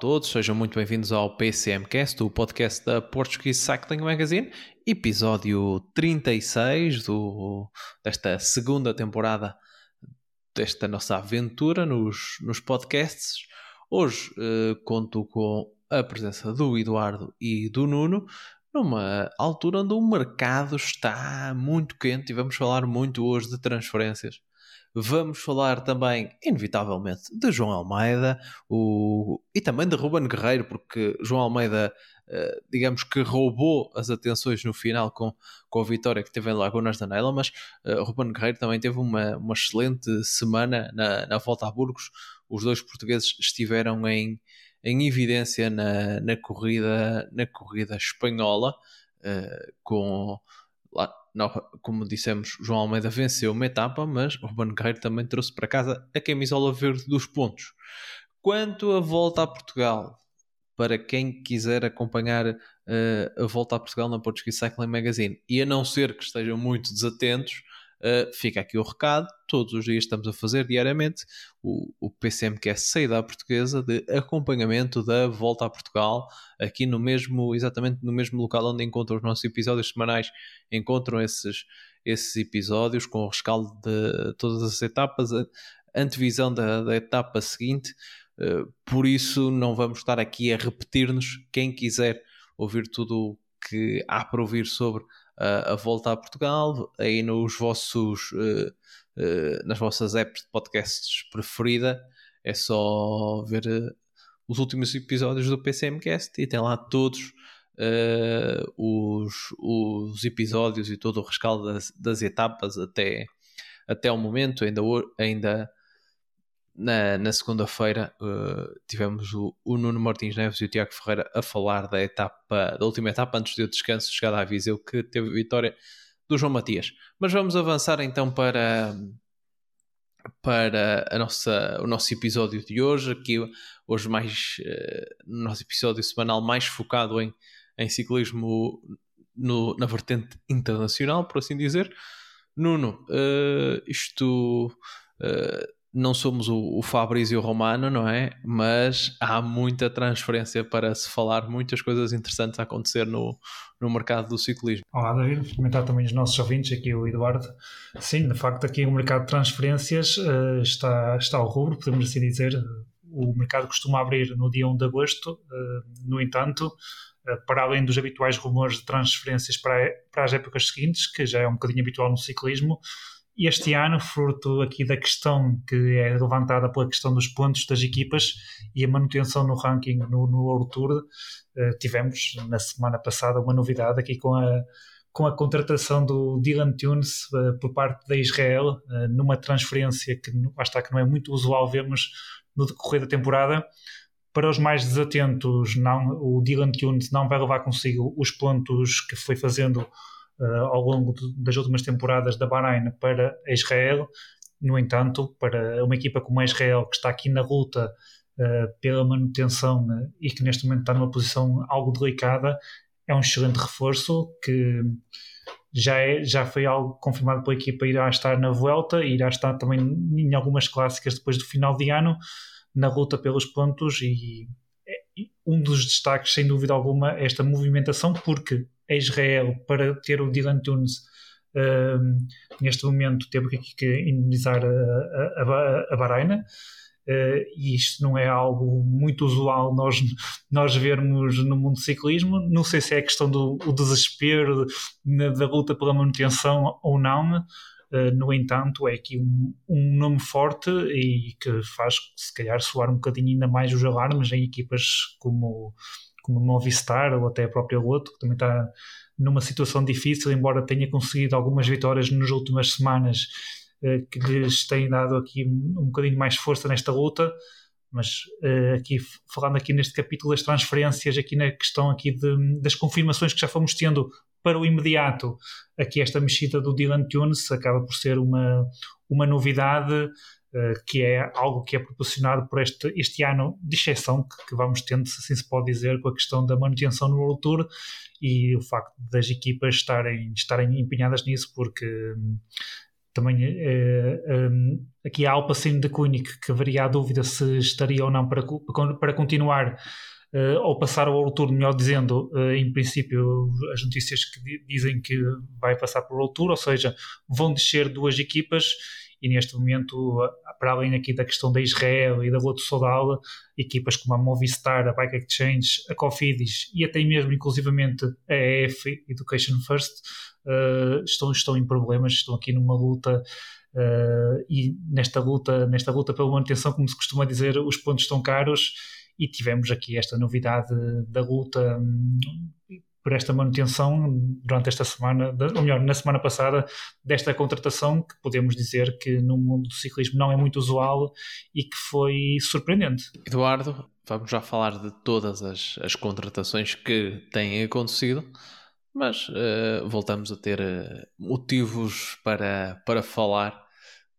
Todos, sejam muito bem-vindos ao PCMcast, o podcast da Portuguese Cycling Magazine, episódio 36 do, desta segunda temporada desta nossa aventura nos, nos podcasts. Hoje eh, conto com a presença do Eduardo e do Nuno, numa altura onde o mercado está muito quente e vamos falar muito hoje de transferências. Vamos falar também, inevitavelmente, de João Almeida o... e também de Ruben Guerreiro, porque João Almeida, uh, digamos que roubou as atenções no final com, com a vitória que teve em Lagunas da Nela, mas uh, Ruben Guerreiro também teve uma, uma excelente semana na, na volta a Burgos. Os dois portugueses estiveram em, em evidência na, na, corrida, na corrida espanhola, uh, com como dissemos, João Almeida venceu uma etapa, mas Ruben Guerreiro também trouxe para casa a camisola verde dos pontos. Quanto à volta a Portugal, para quem quiser acompanhar uh, a volta a Portugal na Portuguese Cycling Magazine, e a não ser que estejam muito desatentos, Uh, fica aqui o recado, todos os dias estamos a fazer diariamente o, o PCM que é saída portuguesa de acompanhamento da volta a Portugal, aqui no mesmo, exatamente no mesmo local onde encontram os nossos episódios semanais, encontram esses, esses episódios com o rescaldo de todas as etapas, a antevisão da, da etapa seguinte, uh, por isso não vamos estar aqui a repetir-nos, quem quiser ouvir tudo o que há para ouvir sobre a volta a Portugal, aí nos vossos, uh, uh, nas vossas apps de podcasts preferida, é só ver uh, os últimos episódios do PCMcast e tem lá todos os, os episódios e todo o rescaldo das, das etapas até, até o momento, ainda, ainda na, na segunda-feira uh, tivemos o, o, Nuno Martins Neves e o Tiago Ferreira a falar da etapa, da última etapa antes do descanso, chegada à Viseu, que teve vitória do João Matias. Mas vamos avançar então para, para a nossa, o nosso episódio de hoje, aqui hoje mais uh, no nosso episódio semanal mais focado em, em ciclismo no, na vertente internacional, por assim dizer. Nuno, uh, isto não somos o, o Fabrício Romano, não é? Mas há muita transferência para se falar, muitas coisas interessantes a acontecer no, no mercado do ciclismo. Olá, David. Comentar também os nossos ouvintes, aqui o Eduardo. Sim, de facto, aqui o mercado de transferências uh, está, está ao rubro, podemos assim dizer. O mercado costuma abrir no dia 1 de agosto, uh, no entanto, uh, para além dos habituais rumores de transferências para, para as épocas seguintes, que já é um bocadinho habitual no ciclismo, este ano, fruto aqui da questão que é levantada pela questão dos pontos das equipas e a manutenção no ranking no, no World Tour, uh, tivemos na semana passada uma novidade aqui com a, com a contratação do Dylan Tunes uh, por parte da Israel, uh, numa transferência que, está, que não é muito usual vermos no decorrer da temporada. Para os mais desatentos, não, o Dylan Tunes não vai levar consigo os pontos que foi fazendo ao longo de, das últimas temporadas da Bahrein para Israel. No entanto, para uma equipa como a Israel, que está aqui na luta uh, pela manutenção uh, e que neste momento está numa posição algo delicada, é um excelente reforço que já, é, já foi algo confirmado pela equipa, irá estar na Vuelta, irá estar também em algumas clássicas depois do final de ano, na luta pelos pontos e é, um dos destaques, sem dúvida alguma, é esta movimentação, porque a Israel para ter o Dylan Tunes neste momento teve que indemnizar a, a, a Bahreina. Uh, e isto não é algo muito usual nós, nós vermos no mundo do ciclismo. Não sei se é questão do desespero de, da luta pela manutenção ou não. Uh, no entanto, é aqui um, um, nome forte e que faz, se calhar, soar um bocadinho ainda mais os alarmes em equipas como como Movistar ou até a própria Loto, que também está numa situação difícil, embora tenha conseguido algumas vitórias nas últimas semanas eh, que lhes têm dado aqui um bocadinho mais força nesta luta. Mas eh, aqui falando aqui neste capítulo das transferências, aqui na questão aqui de, das confirmações que já fomos tendo para o imediato, aqui esta mexida do Dylan Tunes acaba por ser uma, uma novidade que é algo que é proporcionado por este, este ano de exceção que, que, vamos tendo, se assim se pode dizer, com a questão da manutenção no World Tour e o facto das equipas estarem, estarem empenhadas nisso, porque hum, também uh, um, aqui a Alpacin de Koenig, que haveria a dúvida se estaria ou não para, para continuar uh, ou passar ao World Tour, melhor dizendo, uh, em princípio as notícias que dizem que vai passar para o World Tour, ou seja, vão descer duas equipas e neste momento, para além aqui da questão da Israel e da Loto Sodal, equipas como a Movistar, a Bike Exchange, a Cofidis e até mesmo inclusivamente a EF Education First uh, estão, estão em problemas, estão aqui numa luta uh, e nesta luta, nesta luta pela manutenção, como se costuma dizer, os pontos estão caros. E tivemos aqui esta novidade da luta um, por esta manutenção durante esta semana, ou melhor, na semana passada, desta contratação que podemos dizer que no mundo do ciclismo não é muito usual e que foi surpreendente. Eduardo, vamos já falar de todas as, as contratações que têm acontecido, mas uh, voltamos a ter uh, motivos para, para falar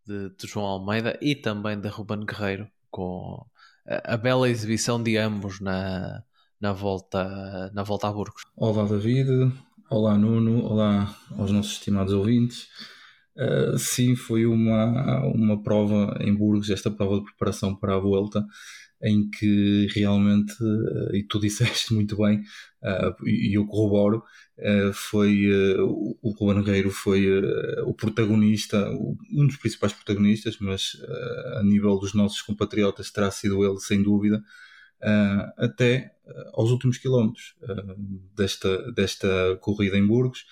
de, de, João Almeida e também de Ruben Guerreiro, com a, a bela exibição de ambos na, na, volta, na volta a Burgos. Olá David, olá Nuno, olá aos nossos estimados ouvintes. Uh, sim, foi uma, uma prova em Burgos, esta prova de preparação para a volta, em que realmente, uh, e tu disseste muito bem, uh, e eu corroboro, foi o Ruben Guerreiro foi o protagonista, um dos principais protagonistas, mas a nível dos nossos compatriotas terá sido ele, sem dúvida, até aos últimos quilómetros desta, desta corrida em Burgos,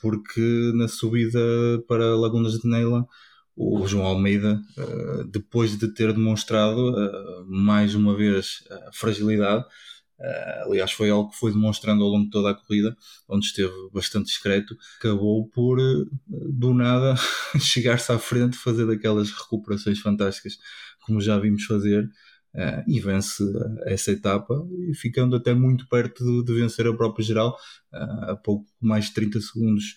porque na subida para Lagunas de Neila o João Almeida, uh, depois de ter demonstrado uh, mais uma vez a fragilidade, uh, aliás, foi algo que foi demonstrando ao longo de toda a corrida, onde esteve bastante discreto, acabou por, do nada, chegar-se à frente, fazer daquelas recuperações fantásticas como já vimos fazer. E vence essa etapa, ficando até muito perto de, de vencer a própria geral, a pouco mais de 30 segundos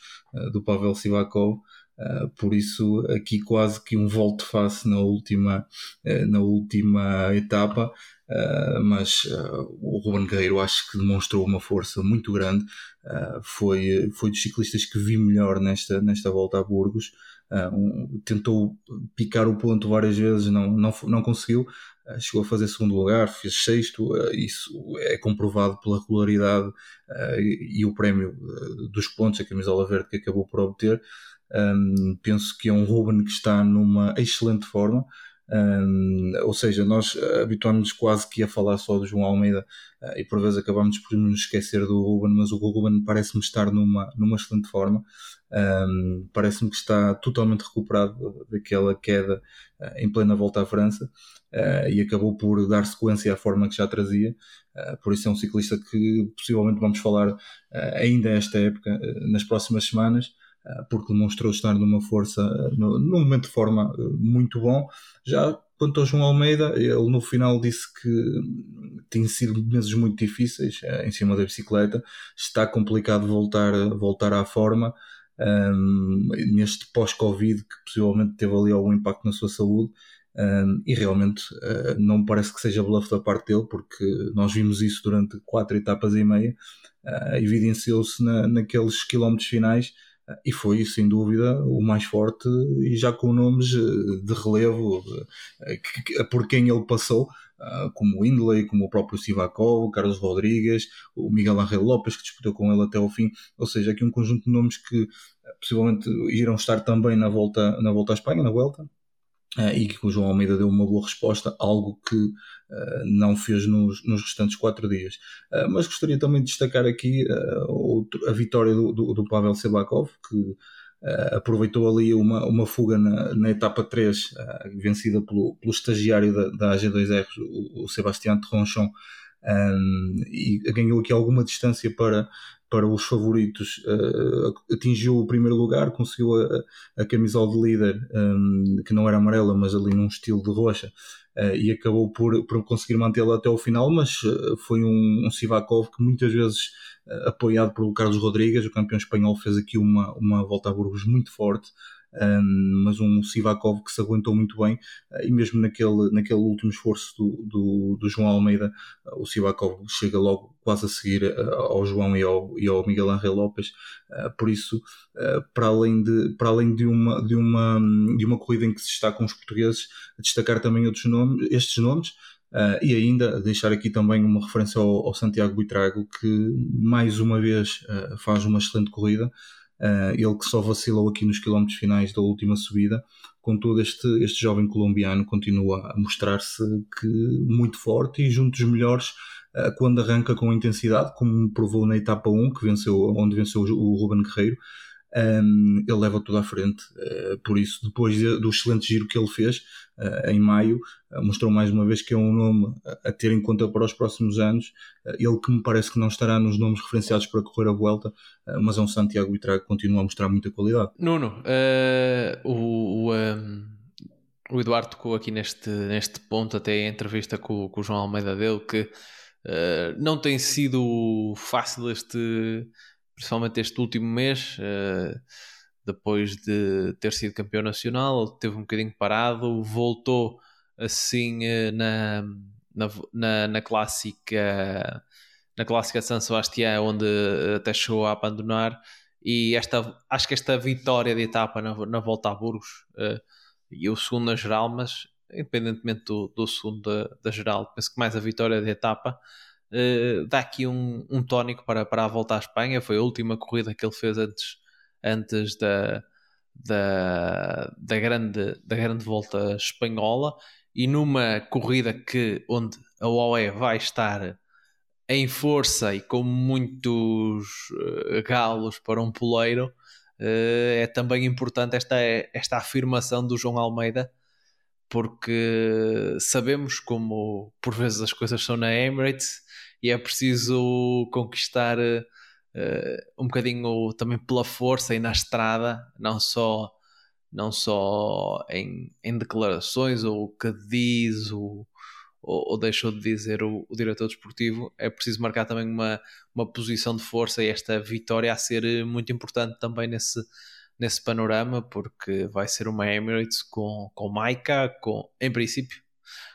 do Pavel Sivakov, Uh, por isso aqui quase que um volte-face na última, uh, na última etapa, uh, mas o Ruben Guerreiro acho que demonstrou uma força muito grande, foi, foi dos ciclistas que vi melhor nesta, nesta volta a Burgos, um, tentou picar o ponto várias vezes, não, não, não conseguiu, chegou a fazer segundo lugar, fez sexto, isso é comprovado pela regularidade e o prémio dos pontos, a camisola verde que acabou por obter, penso que é um Ruben que está numa excelente forma. Ou seja, nós habituamos-nos quase que a falar só do João Almeida e por vezes acabamos por nos esquecer do Ruben, mas o Ruben parece-me estar numa, numa excelente forma. Um, parece-me que está totalmente recuperado daquela queda uh, em plena volta à França uh, e acabou por dar sequência à forma que já trazia. por isso é um ciclista que possivelmente vamos falar ainda esta época, nas próximas semanas. Porque demonstrou estar numa força, num momento de forma muito bom. Já quanto ao João Almeida, ele no final disse que tem sido meses muito difíceis em cima da bicicleta, está complicado voltar, voltar à forma. Um, neste pós-Covid, que possivelmente teve ali algum impacto na sua saúde, um, e realmente uh, não me parece que seja bluff da parte dele, porque nós vimos isso durante quatro etapas e meia, uh, evidenciou-se na, naqueles quilómetros finais e foi sem dúvida o mais forte e já com nomes eh, de relevo eh, por quem ele passou como o Indley, como o próprio Sivakov, Carlos Rodrigues, o Miguel Angel Lopes que disputou com ele até ao fim, ou seja, aqui um conjunto de nomes que eh, possivelmente irão estar também na volta, na volta à Espanha, na Vuelta, Uh, e que o João Almeida deu uma boa resposta, algo que uh, não fez nos, nos restantes quatro dias. Uh, mas gostaria também de destacar aqui outro, a vitória do, do, do Pavel Sebakov, que aproveitou ali uma, uma fuga na, na etapa 3, vencida pelo, pelo estagiário da, da AG2R, o, o Sebastião Tronchon, um, e ganhou aqui alguma distância para, para os favoritos, uh, atingiu o primeiro lugar, conseguiu a, a camisola de líder, um, que não era amarela, mas ali num estilo de roxa, uh, e acabou por, por conseguir mantê-la até o final, mas uh, foi um, um Sivakov que muitas vezes, apoiado pelo Carlos Rodrigues, o campeão espanhol, fez aqui uma, uma volta a Burgos muito forte, mas um Sivakov que se aguentou muito bem uh, e mesmo naquele, naquele último esforço do, do, do João Almeida, uh, o Sivakov chega logo quase a seguir uh, ao João e ao, e ao Miguel Angel Lopes, por isso, para além, de, para além de, uma, de, uma, de uma corrida em que se destacam os portugueses, destacar também outros nomes, estes nomes, Uh, e ainda deixar aqui também uma referência ao, ao Santiago Buitrago, que mais uma vez uh, faz uma excelente corrida. Uh, ele que só vacilou aqui nos quilómetros finais da última subida, contudo este, este jovem colombiano continua a mostrar-se que muito forte e junto dos melhores uh, quando arranca com intensidade, como provou na etapa 1, que venceu, onde venceu o Ruben Guerreiro, um, ele leva tudo à frente. Uh, por isso, depois de, do excelente giro que ele fez uh, em maio, uh, mostrou mais uma vez que é um nome a, a ter em conta para os próximos anos. ele que me parece que não estará nos nomes referenciados para correr a volta, mas é um Santiago Itra que continua a mostrar muita qualidade. Nuno, o, o, um, o, Eduardo tocou aqui neste, neste ponto, até a entrevista com, com o João Almeida dele, que não tem sido fácil este principalmente este último mês, uh, depois de ter sido campeão nacional, teve um bocadinho parado, voltou assim uh, na, na, na, clássica na clássica San Sebastián, onde até chegou a abandonar. E esta, acho que esta vitória de etapa na, na volta a Burgos e o segundo na geral, mas independentemente do, do segundo da, da geral, penso que mais a vitória de etapa uh, dá aqui um, um tónico para, para a volta à Espanha. Foi a última corrida que ele fez antes, antes da, da, da, grande, da grande volta espanhola. E numa corrida que, onde a OE vai estar em força e com muitos uh, galos para um poleiro, uh, é também importante esta, esta afirmação do João Almeida, porque sabemos como por vezes as coisas são na Emirates e é preciso conquistar uh, um bocadinho também pela força e na estrada, não só, não só em, em declarações ou o que diz o, ou, ou, deixou de dizer o, o, diretor desportivo, é preciso marcar também uma, uma posição de força e esta vitória a ser muito importante também nesse, nesse panorama, porque vai ser uma Emirates com, com Maika, com, em princípio,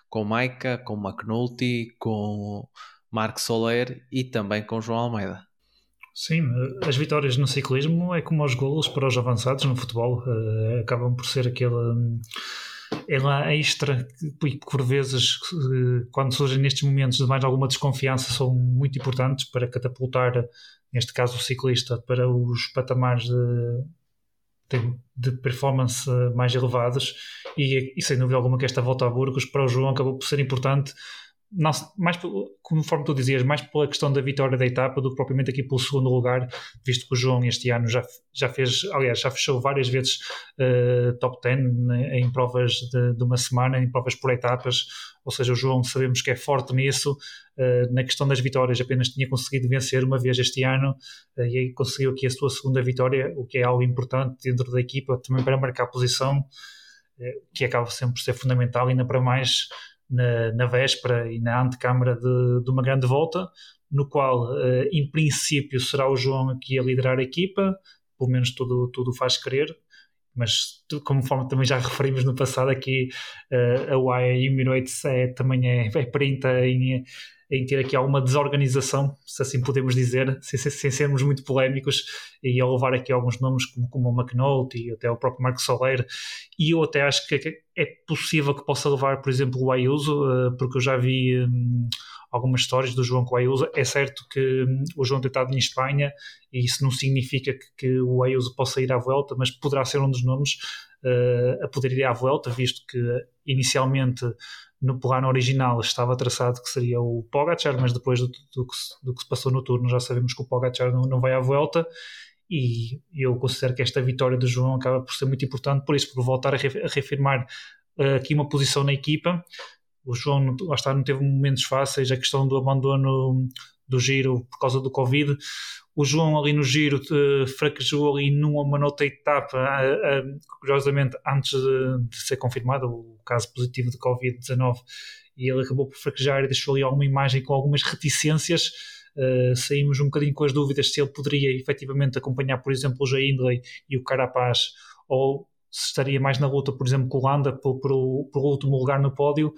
com Maika, com McNulty, com Marco Soler e também com João Almeida. Sim, as vitórias no ciclismo é como os golos para os avançados no futebol, uh, acabam por ser aquele um, ela extra que por vezes uh, quando surgem nestes momentos de mais alguma desconfiança são muito importantes para catapultar neste caso o ciclista para os patamares de, de, de performance mais elevados e, e sem dúvida alguma que esta volta a Burgos para o João acabou por ser importante não, mais conforme tu dizias, mais pela questão da vitória da etapa do que propriamente aqui pelo segundo lugar, visto que o João este ano já, já fez, aliás, já fechou várias vezes uh, top 10 né, em provas de, de, uma semana, em provas por etapas, ou seja, o João sabemos que é forte nisso, uh, na questão das vitórias apenas tinha conseguido vencer uma vez este ano uh, e aí conseguiu aqui a sua segunda vitória, o que é algo importante dentro da equipa, também para marcar posição, que acaba sempre por ser fundamental, ainda para mais na, na véspera e na antecâmara de, de uma grande volta, no qual, uh, em princípio, será o João aqui a liderar a equipa, pelo menos tudo, tudo faz crer, mas conforme também já referimos no passado aqui, uh, a UAE Emirates é, também é, é perinta em, em ter aqui alguma desorganização, se assim podemos dizer, sem, sem sermos muito polémicos, e ao levar aqui alguns nomes como, como o McNulty e até o próprio Marco Soler, e eu até acho que é possível que possa levar, por exemplo, o Ayuso, uh, porque eu já vi um, algumas histórias do João com o Ayuso. É certo que um, o João tem estado em Espanha e isso não significa que, que, o Ayuso possa ir à volta, mas poderá ser um dos nomes uh, a poder ir à volta, visto que inicialmente no plano original estava traçado que seria o Pogacar, mas depois do, do, que, do que se passou no turno já sabemos que o Pogacar não, não vai à volta e eu considero que esta vitória do João acaba por ser muito importante por isso, por voltar a, reafirmar uh, aqui uma posição na equipa. O João lá está, não teve momentos fáceis, a questão do abandono do giro por causa do Covid. O João ali no giro uh, fraquejou ali numa nota etapa, uh, uh, curiosamente, antes de, de, ser confirmado o caso positivo de Covid-19, e ele acabou por fraquejar e deixou ali alguma imagem com algumas reticências. Uh, saímos um bocadinho com as dúvidas se ele poderia efetivamente acompanhar, por exemplo, o Jay Hindley e o Carapaz, ou se estaria mais na luta, por exemplo, com o Landa, pelo último lugar no pódio.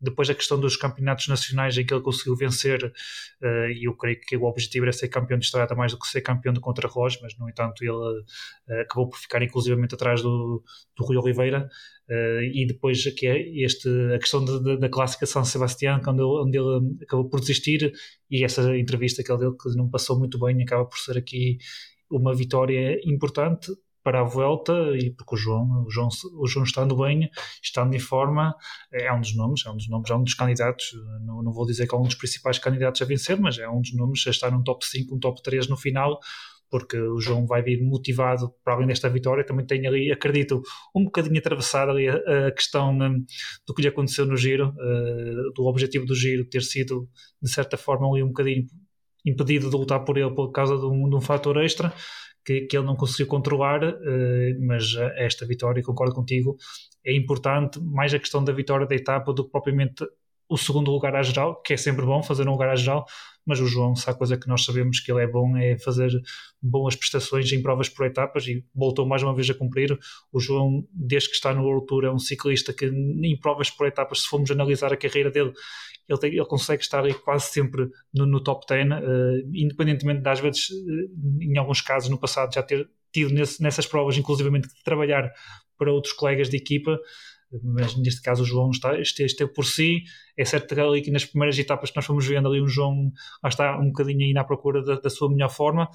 Depois a questão dos campeonatos nacionais em que ele conseguiu vencer, uh, e eu creio que o objetivo era ser campeão de estrada mais do que ser campeão de contra-relógio, mas no entanto ele uh, acabou por ficar inclusivamente atrás do, do Rui Oliveira. Uh, e depois aqui é este, a questão de, da clássica São Sebastião, onde onde ele acabou por desistir, e essa entrevista que ele deu, que não passou muito bem, acaba por ser aqui uma vitória importante para a volta e porque o João, o João, o João estando bem, estando em forma, é um dos nomes, é um dos nomes, é um dos candidatos, não, não vou dizer que é um dos principais candidatos a vencer, mas é um dos nomes a estar num top 5, um top 3 no final, porque o João vai vir motivado para além desta vitória, também tem ali, acredito, um bocadinho atravessado ali a, a questão um, do que lhe aconteceu no giro, uh, do objetivo do giro ter sido, de certa forma, ali um bocadinho impedido de lutar por ele por causa de um, de um fator extra, que, que ele não conseguiu controlar, uh, mas esta vitória, concordo contigo, é importante, mais a questão da vitória da etapa do que propriamente o segundo lugar à geral, que é sempre bom fazer um lugar à geral, mas o João, se há coisa que nós sabemos que ele é bom, é fazer boas prestações em provas por etapas e voltou mais uma vez a cumprir. O João, desde que está no World Tour, é um ciclista que em provas por etapas, se formos analisar a carreira dele, ele, tem, ele consegue estar quase sempre no, no top 10, uh, eh, independentemente das vezes, uh, em alguns casos no passado, já ter tido nesse, nessas provas, inclusivamente, de trabalhar para outros colegas de equipa mas neste caso o João está, esteve, esteve por si. É certo que ali nas primeiras etapas que nós fomos vendo ali o João lá está um bocadinho aí na procura da, da sua melhor forma,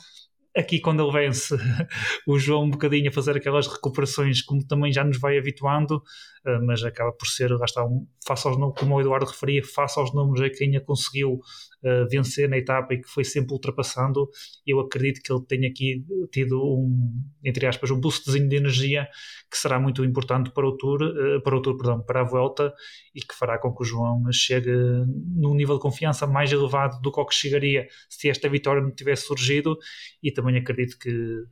aqui quando ele vence o João um bocadinho a fazer aquelas recuperações como também já nos vai habituando, eh, mas acaba por ser, lá está, um, face aos, como o Eduardo referia, face aos números a quem a conseguiu uh, vencer na etapa e que foi sempre ultrapassando, eu acredito que ele tenha aqui tido um, entre aspas, um boostzinho de energia que será muito importante para o Tour, uh, para o Tour, perdão, para a volta e que fará com que o João chegue num nível de confiança mais elevado do que que chegaria se esta vitória não tivesse surgido e também acredito que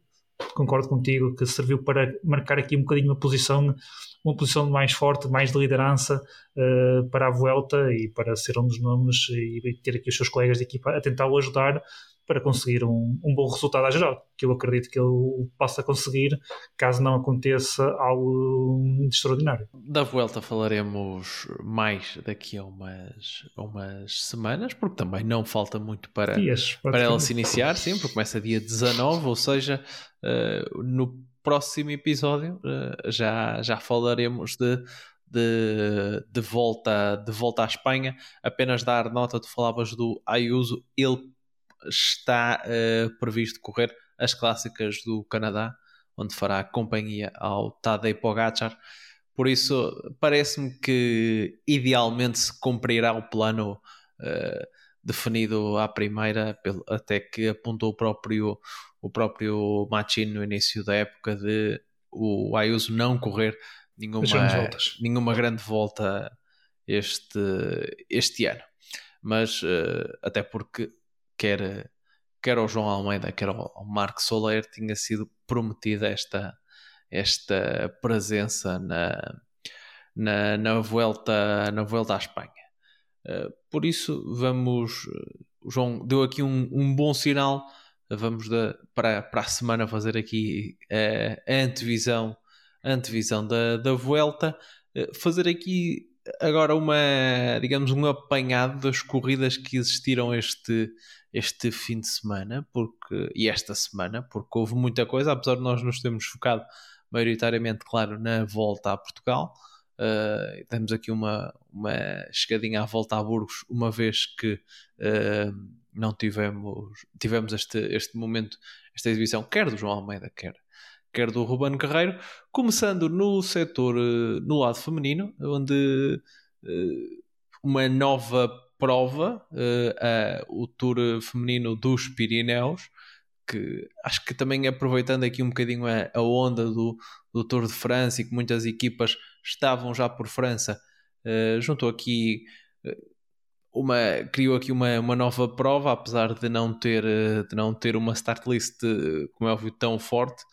concordo contigo que serviu para marcar aqui um bocadinho uma posição uma posição mais forte, mais de liderança uh, para a Vuelta e para ser um dos nomes e ter aqui os seus colegas de equipa a tentá-lo ajudar para conseguir um, um, bom resultado à geral, que eu acredito que ele possa conseguir, caso não aconteça algo extraordinário. Da Vuelta falaremos mais daqui a umas, umas semanas, porque também não falta muito para, Dias, para ela se iniciar, sim, porque começa dia 19, ou seja, uh, no próximo episódio uh, já, já falaremos de, de, de, volta, de volta à Espanha. Apenas dar nota, tu falavas do Ayuso, ele está uh, previsto correr as clássicas do Canadá, onde fará companhia ao Tadej Pogacar. Por isso, parece-me que idealmente se cumprirá o plano uh, definido à primeira, até que apontou o próprio o próprio Machino no início da época de o Ayuso não correr nenhuma, nenhuma grande volta este, este ano. Mas uh, até porque quer, quer ao João Almeida, quer ao Marco Soler tinha sido prometida esta, esta presença na, na, na, Vuelta, na Vuelta à Espanha. Uh, por isso, vamos. O João deu aqui um, um bom sinal vamos para, para a semana fazer aqui uh, a antevisão, a antevisão da, da Vuelta, fazer aqui agora uma, digamos, um apanhado das corridas que existiram este, este fim de semana porque, e esta semana, porque houve muita coisa, apesar de nós nos termos focado maioritariamente, claro, na volta a Portugal. Uh, temos aqui uma, uma chegadinha à volta a Burgos, uma vez que uh, não tivemos, tivemos este, este momento, esta exibição, quer do João Almeida, quer, quer do Ruben Carreiro, começando no setor, uh, no lado feminino, onde uma nova prova, o Tour Feminino dos Pirineus, que acho que também aproveitando aqui um bocadinho a, onda do, do Tour de França e que muitas equipas estavam já por França, juntou aqui uma, criou aqui uma, uma nova prova, apesar de não ter, de não ter uma start list, como é óbvio, tão forte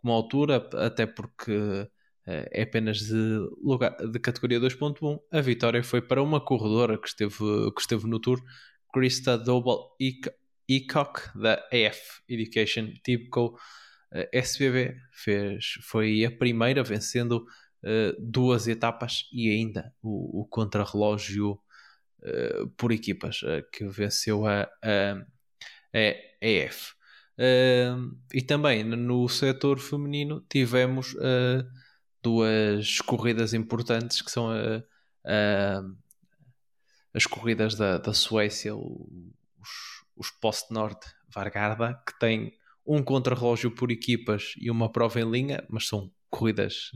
como altura, até porque é apenas de, lugar, de categoria 2.1. A vitória foi para uma corredora que esteve, que esteve no Tour, Krista Double Ecock, da AF Education Typical SBB. Fez, foi a primeira, vencendo uh, duas etapas e ainda o, o contrarrelógio uh, por equipas, uh, que venceu a, a, a AF. E também no setor feminino tivemos duas corridas importantes que são as corridas da, da Suécia, os, os Post-Nord Vargarda, que têm um contrarrelógio por equipas e uma prova em linha, mas são corridas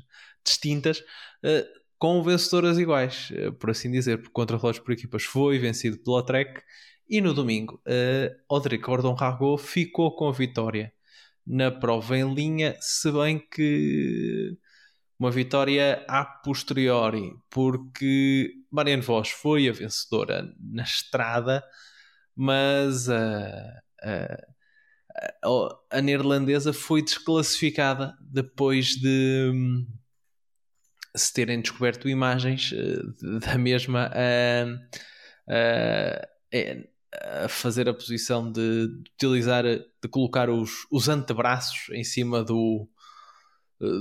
distintas, uh, com vencedoras iguais, uh, por assim dizer, porque o contrarrelógio por equipas foi vencido pela Trek e no domingo uh, Odric Gordon Rago ficou com a vitória na prova em linha, se bem que uma vitória a posteriori, porque Marianne Vos foi a vencedora na estrada, mas a, a, a neerlandesa foi desclassificada depois de hum, se terem descoberto imagens uh, da mesma a, a, a, fazer a posição de, de, utilizar, de colocar os, os antebraços em cima do,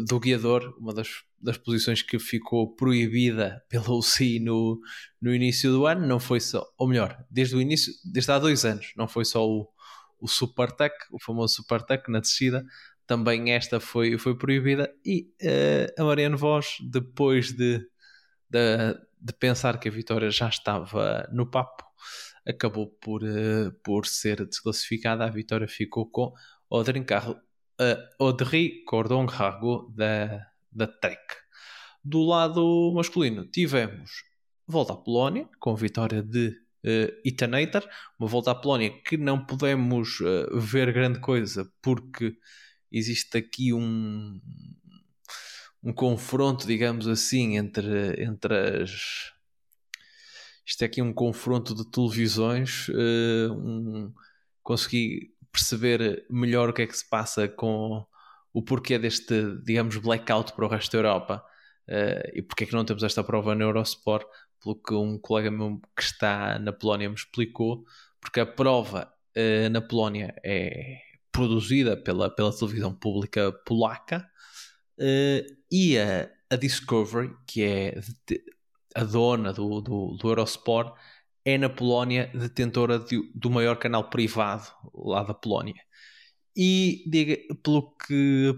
do guiador, uma das, das posições que ficou proibida pela UCI no, no início do ano, não foi só, ou melhor, desde o início, desde há dois anos, não foi só o, o Supertech, o famoso Supertech na descida, também esta foi, foi proibida. E uh, a Mariano Voz, depois de, de, de, pensar que a vitória já estava no papo, acabou por, uh, por ser desclassificada. A vitória ficou com Audrey, uh, Cordon Rago da, da Trek. Do lado masculino tivemos volta à Polónia, com vitória de uh, Itanator, uma volta à Polónia que não podemos uh, ver grande coisa porque existe aqui um, um confronto, digamos assim, entre, entre as. Isto é aqui um confronto de televisões. Uh, um, consegui perceber melhor o que é que se passa com o porquê deste, digamos, blackout para o resto da Europa uh, e porque é que não temos esta prova na Eurosport pelo que um colega meu que está na Polónia me explicou, porque a prova uh, na Polónia é produzida pela, pela televisão pública polaca e a, a, Discovery, que é a dona do, do, do Eurosport, é na Polónia detentora de, do maior canal privado lá da Polónia. E diga, pelo que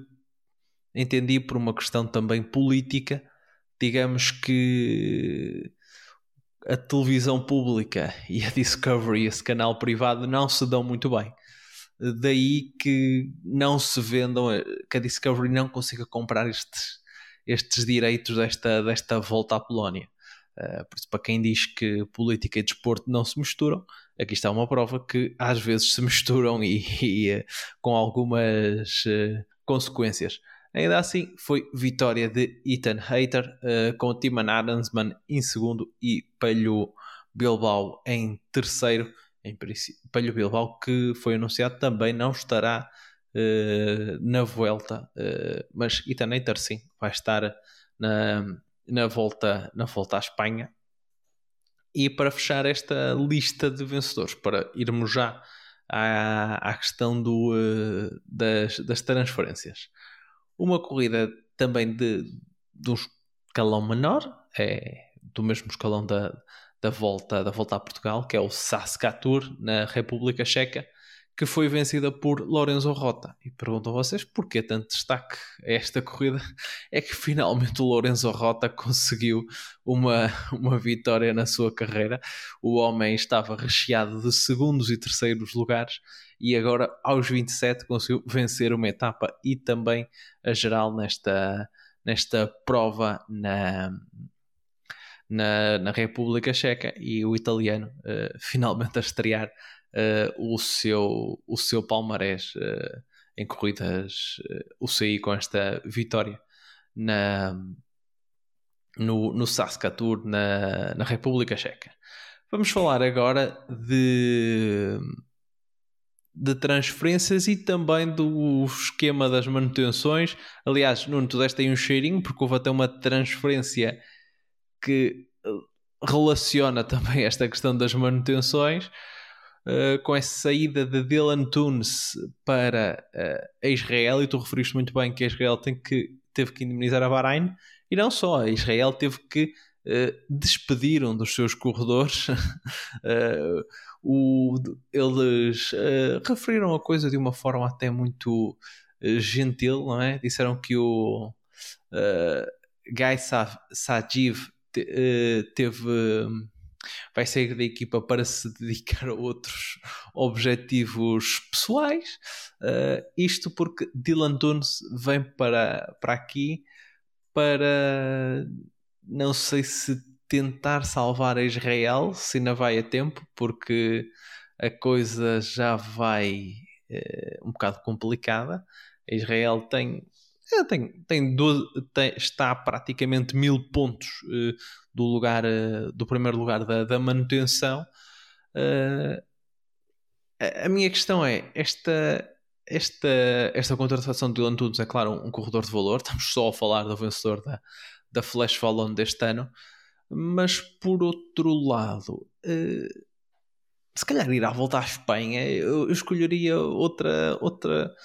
entendi por uma questão também política, digamos que a televisão pública e a Discovery, esse canal privado, não se dão muito bem. Daí que não se vendam, que a Discovery não consiga comprar estes, estes direitos desta, desta volta à Polónia. Uh, por isso, para quem diz que política e desporto não se misturam, aqui está uma prova que às vezes se misturam e, e uh, com algumas uh, consequências. Ainda assim, foi vitória de Ethan Hayter, com Timon Adamsman em segundo e Pelho Bilbao em terceiro. Em Pelho Bilbao, que foi anunciado, também não estará na volta, mas Ethan Hayter sim, vai estar na, na, volta, na volta à Espanha. E para fechar esta lista de vencedores, para irmos já à, à questão do, das, das transferências. Uma corrida também de, de um escalão menor, é do mesmo escalão da, da, volta, da volta a Portugal, que é o Saskatoon, na República Checa, que foi vencida por Lorenzo Rota. E perguntam vocês porquê tanto destaque a esta corrida? É que finalmente o Lorenzo Rota conseguiu uma, uma vitória na sua carreira. O homem estava recheado de segundos e terceiros lugares e agora aos 27 conseguiu vencer uma etapa e também a geral nesta, nesta prova na, na, na República Checa e o italiano uh, finalmente a estrear o, seu, o seu palmarés uh, em corridas o UCI com esta vitória na, no, no Saskatoon na, na República Checa. Vamos falar agora de, de transferências e também do esquema das manutenções. Aliás, Nuno, tu deste aí um cheirinho, porque houve até uma transferência que eh, relaciona também esta questão das manutenções. Uh, com essa saída de Dylan Tunes para uh, Israel, e tu referiste muito bem que Israel tem que, teve que indemnizar a Bahrein, e não só, Israel teve que uh, despedir um dos seus corredores. o, eles referiram a coisa de uma forma até muito gentil, não é? Disseram que o Guy Sajiv te, teve vai sair da equipa para se dedicar a outros objetivos pessoais. Uh, isto porque Dylan Tunes vem para, para aqui para não sei se tentar salvar a Israel, se ainda vai a tempo, porque a coisa já vai uh, um bocado complicada. Israel tem é, tem, tem, 12, tem, está praticamente mil pontos uh, do lugar uh, do primeiro lugar da, da manutenção. Uh, a, minha questão é esta esta, esta contratação de Dylan Tunes é claro um, um, corredor de valor. Estamos só a falar do vencedor da, da Flash Fallon deste ano, mas por outro lado, se calhar ir à volta à Espanha, eu, eu escolheria outra outra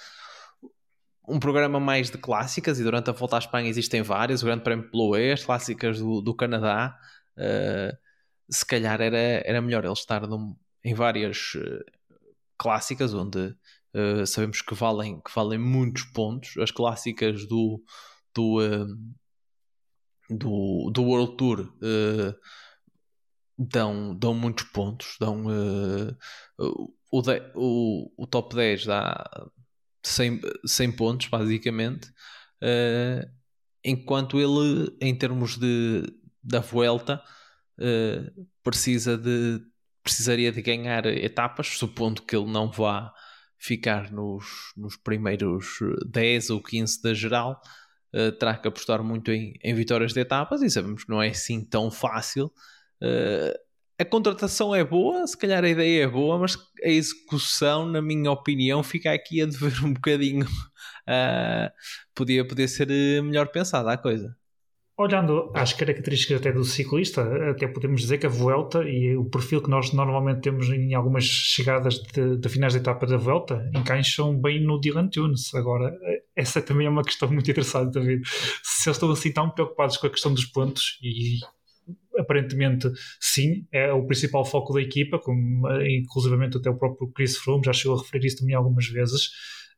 um programa mais de clássicas e durante a volta à Espanha existem várias, o Grande Prémio pelo as clássicas do, do Canadá. Uh, se calhar era, era melhor ele estar num, em várias uh, clássicas onde uh, sabemos que valem, que valem muitos pontos. As clássicas do, do, do, do World Tour dão, dão muitos pontos, dão o, de, o, o top 10 dá 100, 100 pontos, basicamente, uh, enquanto ele, em termos de, da Vuelta, uh, precisa de, precisaria de ganhar etapas, supondo que ele não vá ficar nos, nos primeiros 10 ou 15 da geral, uh, terá que apostar muito em, em vitórias de etapas e sabemos que não é assim tão fácil. Uh, a contratação é boa, se calhar a ideia é boa, mas a execução, na minha opinião, fica aqui a dever um bocadinho. Uh, podia, podia ser eh, melhor pensada a coisa. Olhando às características até do ciclista, até podemos dizer que a Vuelta e o perfil que nós normalmente temos em algumas chegadas de, de finais de etapa da Vuelta encaixam bem no Dylan Tunes. Agora, essa também é uma questão muito interessante, David. Se eles estão assim tão preocupados com a questão dos pontos e aparentemente sim, é o principal foco da equipa, como inclusivamente até o próprio Chris Froome já chegou a referir isso também algumas vezes.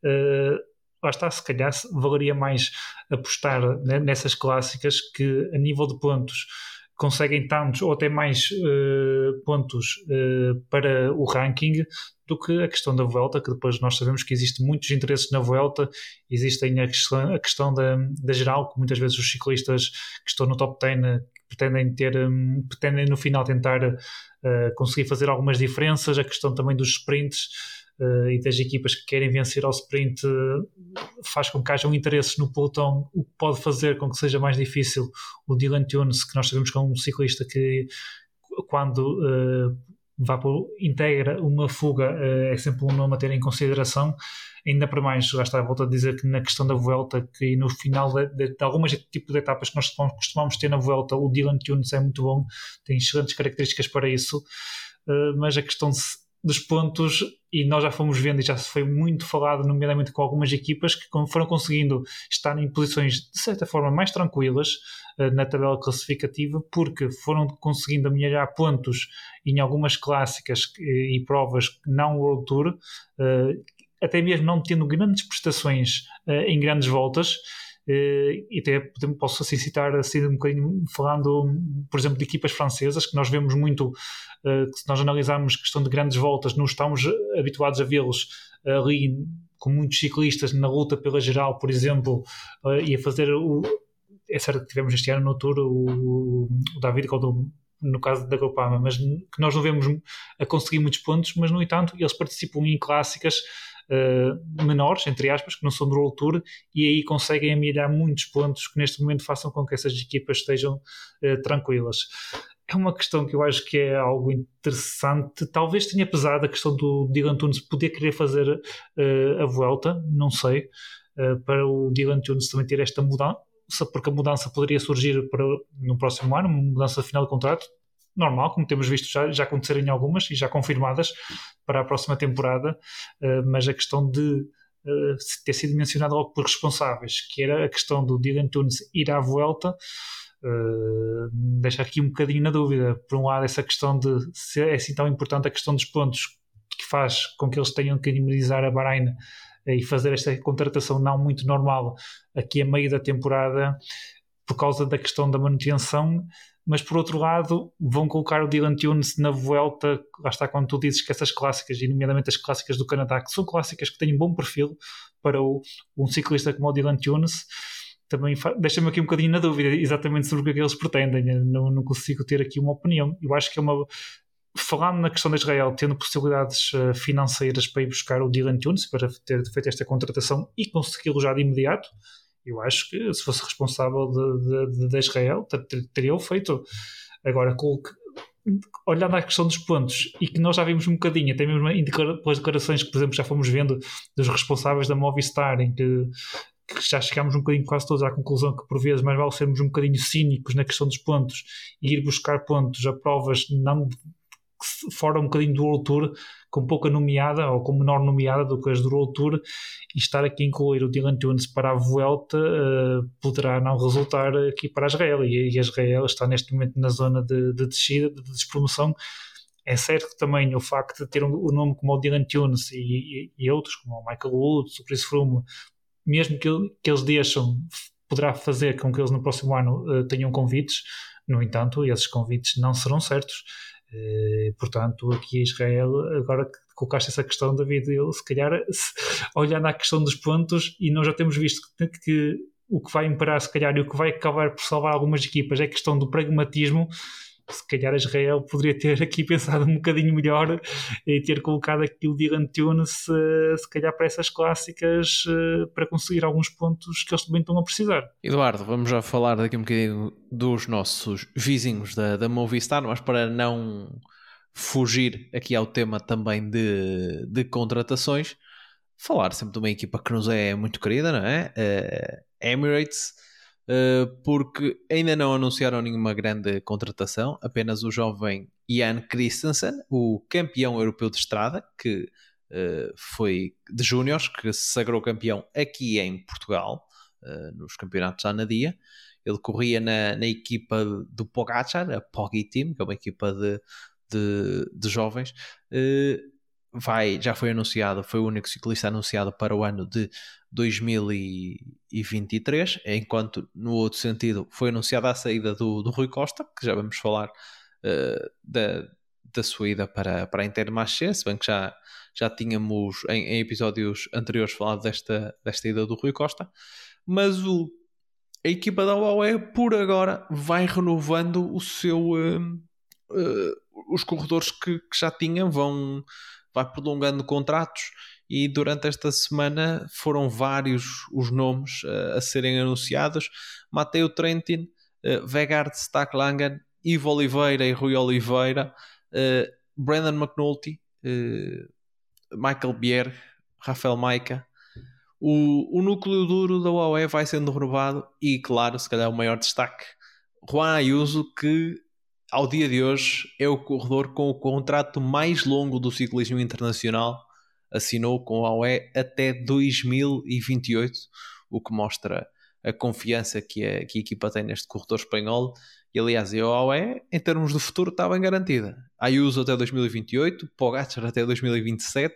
Uh, lá está, se calhar valeria mais apostar né, nessas clássicas que a nível de pontos conseguem tantos ou até mais uh, pontos uh, para o ranking do que a questão da Vuelta, que depois nós sabemos que existem muitos interesses na Vuelta, existem a questão, a questão da, da geral, que muitas vezes os ciclistas que estão no top 10 pretendem ter, um, pretendem no final tentar uh, conseguir fazer algumas diferenças, a questão também dos sprints uh, e das equipas que querem vencer ao sprint uh, faz com que haja um interesse no pelotão, o que pode fazer com que seja mais difícil o Dylan Tunes, que nós sabemos que é um ciclista que quando vá por, integra uma fuga é sempre um nome a ter em consideração. Ainda para mais, já está, volto a dizer que na questão da Vuelta, que no final de, de, de algumas tipos de etapas que nós costumamos ter na Vuelta, o Dylan Tunes é muito bom, tem excelentes características para isso, uh, mas a questão de, dos pontos, e nós já fomos vendo e já se foi muito falado, nomeadamente com algumas equipas que foram conseguindo estar em posições de certa forma mais tranquilas uh, na tabela classificativa, porque foram conseguindo amelhar pontos em algumas clássicas e, e provas não World Tour, uh, até mesmo não tendo grandes prestações uh, em grandes voltas, e até posso assim citar assim um bocadinho falando, por exemplo, de equipas francesas, que nós vemos muito, uh, que se nós analisarmos questão de grandes voltas, não estamos habituados a vê-los ali com muitos ciclistas na luta pela geral, por exemplo, e a fazer o. É certo que tivemos este ano no Tour o, o David Caldum no caso da Groupama, mas que nós não vemos a conseguir muitos pontos, mas no entanto eles participam em clássicas uh, menores, entre aspas, que não são do World Tour, e aí conseguem amelhar muitos pontos que neste momento façam com que essas equipas estejam uh, tranquilas. é uma questão que eu acho que é algo interessante. Talvez tenha pesado a questão do Dylan Tunes poder querer fazer uh, a volta, não sei, para o Dylan Tunes também ter esta mudança, porque a mudança poderia surgir para, no próximo ano, uma mudança final de contrato, normal, como temos visto já, já acontecerem algumas e já confirmadas para a próxima temporada, uh, mas a questão de uh, ter sido mencionado logo por responsáveis, que era a questão do Dylan Tunes ir à volta, uh, deixa aqui um bocadinho na dúvida. Por um lado, essa questão de se é assim tão importante a questão dos pontos que faz com que eles tenham que minimizar a Bahrein e fazer esta contratação não muito normal aqui a meio da temporada por causa da questão da manutenção mas por outro lado vão colocar o Dylan Tunes na volta, lá está quando tu dizes que essas clássicas, e nomeadamente as clássicas do Canadá, que são clássicas que têm um bom perfil para o, um ciclista como o Dylan Tunes, também deixa-me aqui um bocadinho na dúvida exatamente sobre o que é que eles pretendem, não, não consigo ter aqui uma opinião, eu acho que é uma falando na questão de Israel, tendo possibilidades uh, financeiras para ir buscar o Dylan Tunes, para ter feito esta contratação e consegui-lo já de imediato, eu acho que se fosse responsável de, de, de Israel, teria o feito. Agora, olhando à questão dos pontos, e que nós já vimos um bocadinho, até mesmo pelas declarações que, por exemplo, já fomos vendo dos responsáveis da Movistar, em que, que já chegámos um bocadinho quase todos à conclusão que, por vezes, mais vale sermos um bocadinho cínicos na questão dos pontos e ir buscar pontos a provas não fora um bocadinho do World Tour, com pouca nomeada ou com menor nomeada do que as do World Tour, e estar aqui a incluir o Dylan Tunes para a Vuelta uh, poderá não resultar aqui para Israel. E, e Israel está neste momento na zona de, de descida, de despromoção. É certo que também o facto de ter um, um nome como o Dylan Tunes e, e, e, outros, como o Michael Woods, o Chris Froome, mesmo que, que eles deixam, poderá fazer com que eles no próximo ano uh, tenham convites. No entanto, esses convites não serão certos portanto, aqui Israel, agora que colocaste essa questão, David, eu se calhar, olhando à questão dos pontos, e nós já temos visto que, que o que vai imperar, se calhar, e o que vai acabar por salvar algumas equipas é a questão do pragmatismo se calhar Israel poderia ter aqui pensado um bocadinho melhor e ter colocado aqui o Dylan Tunes se, se calhar para essas clássicas eh, para conseguir alguns pontos que eles também estão a precisar. Eduardo, vamos já falar daqui um bocadinho dos nossos vizinhos da, da Movistar, mas para não fugir aqui ao tema também de, de contratações, falar sempre de uma equipa que nos é muito querida, não é? Uh, Emirates eh, porque ainda não anunciaram nenhuma grande contratação, apenas o jovem Jan Christensen, o campeão europeu de estrada, que uh, foi de júniores, que se sagrou campeão aqui em Portugal, uh, nos campeonatos Anadia. Ele corria na, na equipa do Pogacar, a Poggy Team, que é uma equipa de, de, de jovens vai, já foi anunciado, foi o único ciclista anunciado para o ano de 2023, enquanto no outro sentido foi anunciada a saída do, do Rui Costa, que já vamos falar uh, da, da sua ida para, para a Intermarché, se bem que já, já tínhamos em, em, episódios anteriores falado desta, desta ida do Rui Costa, mas o, a equipa da UAE por agora vai renovando o seu. Uh, uh, os corredores que, que já tinham vão vai prolongando contratos e durante esta semana foram vários os nomes uh, a serem anunciados. Mateo Trentin, uh, Vegard Stacklangen, Ivo Oliveira e Rui Oliveira, uh, Brandon McNulty, Michael Bier, Rafael Maica. O, o núcleo duro da UAE vai sendo renovado e, claro, se calhar o maior destaque, Juan Ayuso, que ao dia de hoje, é o corredor com o contrato mais longo do ciclismo internacional. Assinou com a UE até 2028, o que mostra a confiança que a, que a equipa tem neste corredor espanhol. E aliás, a OE, em termos de futuro, está bem garantida. Ayuso até 2028, Pogacar até 2027,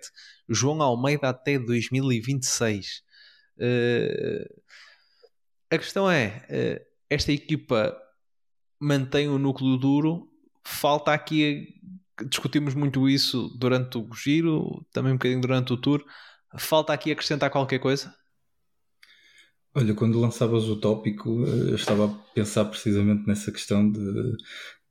João Almeida até 2026. Uh, eh, a questão é: uh, esta equipa mantém o núcleo duro. Falta aqui, discutimos muito isso durante o giro, também um bocadinho durante o tour. Falta aqui acrescentar qualquer coisa? Olha, quando lançavas o tópico, eu estava a pensar precisamente nessa questão de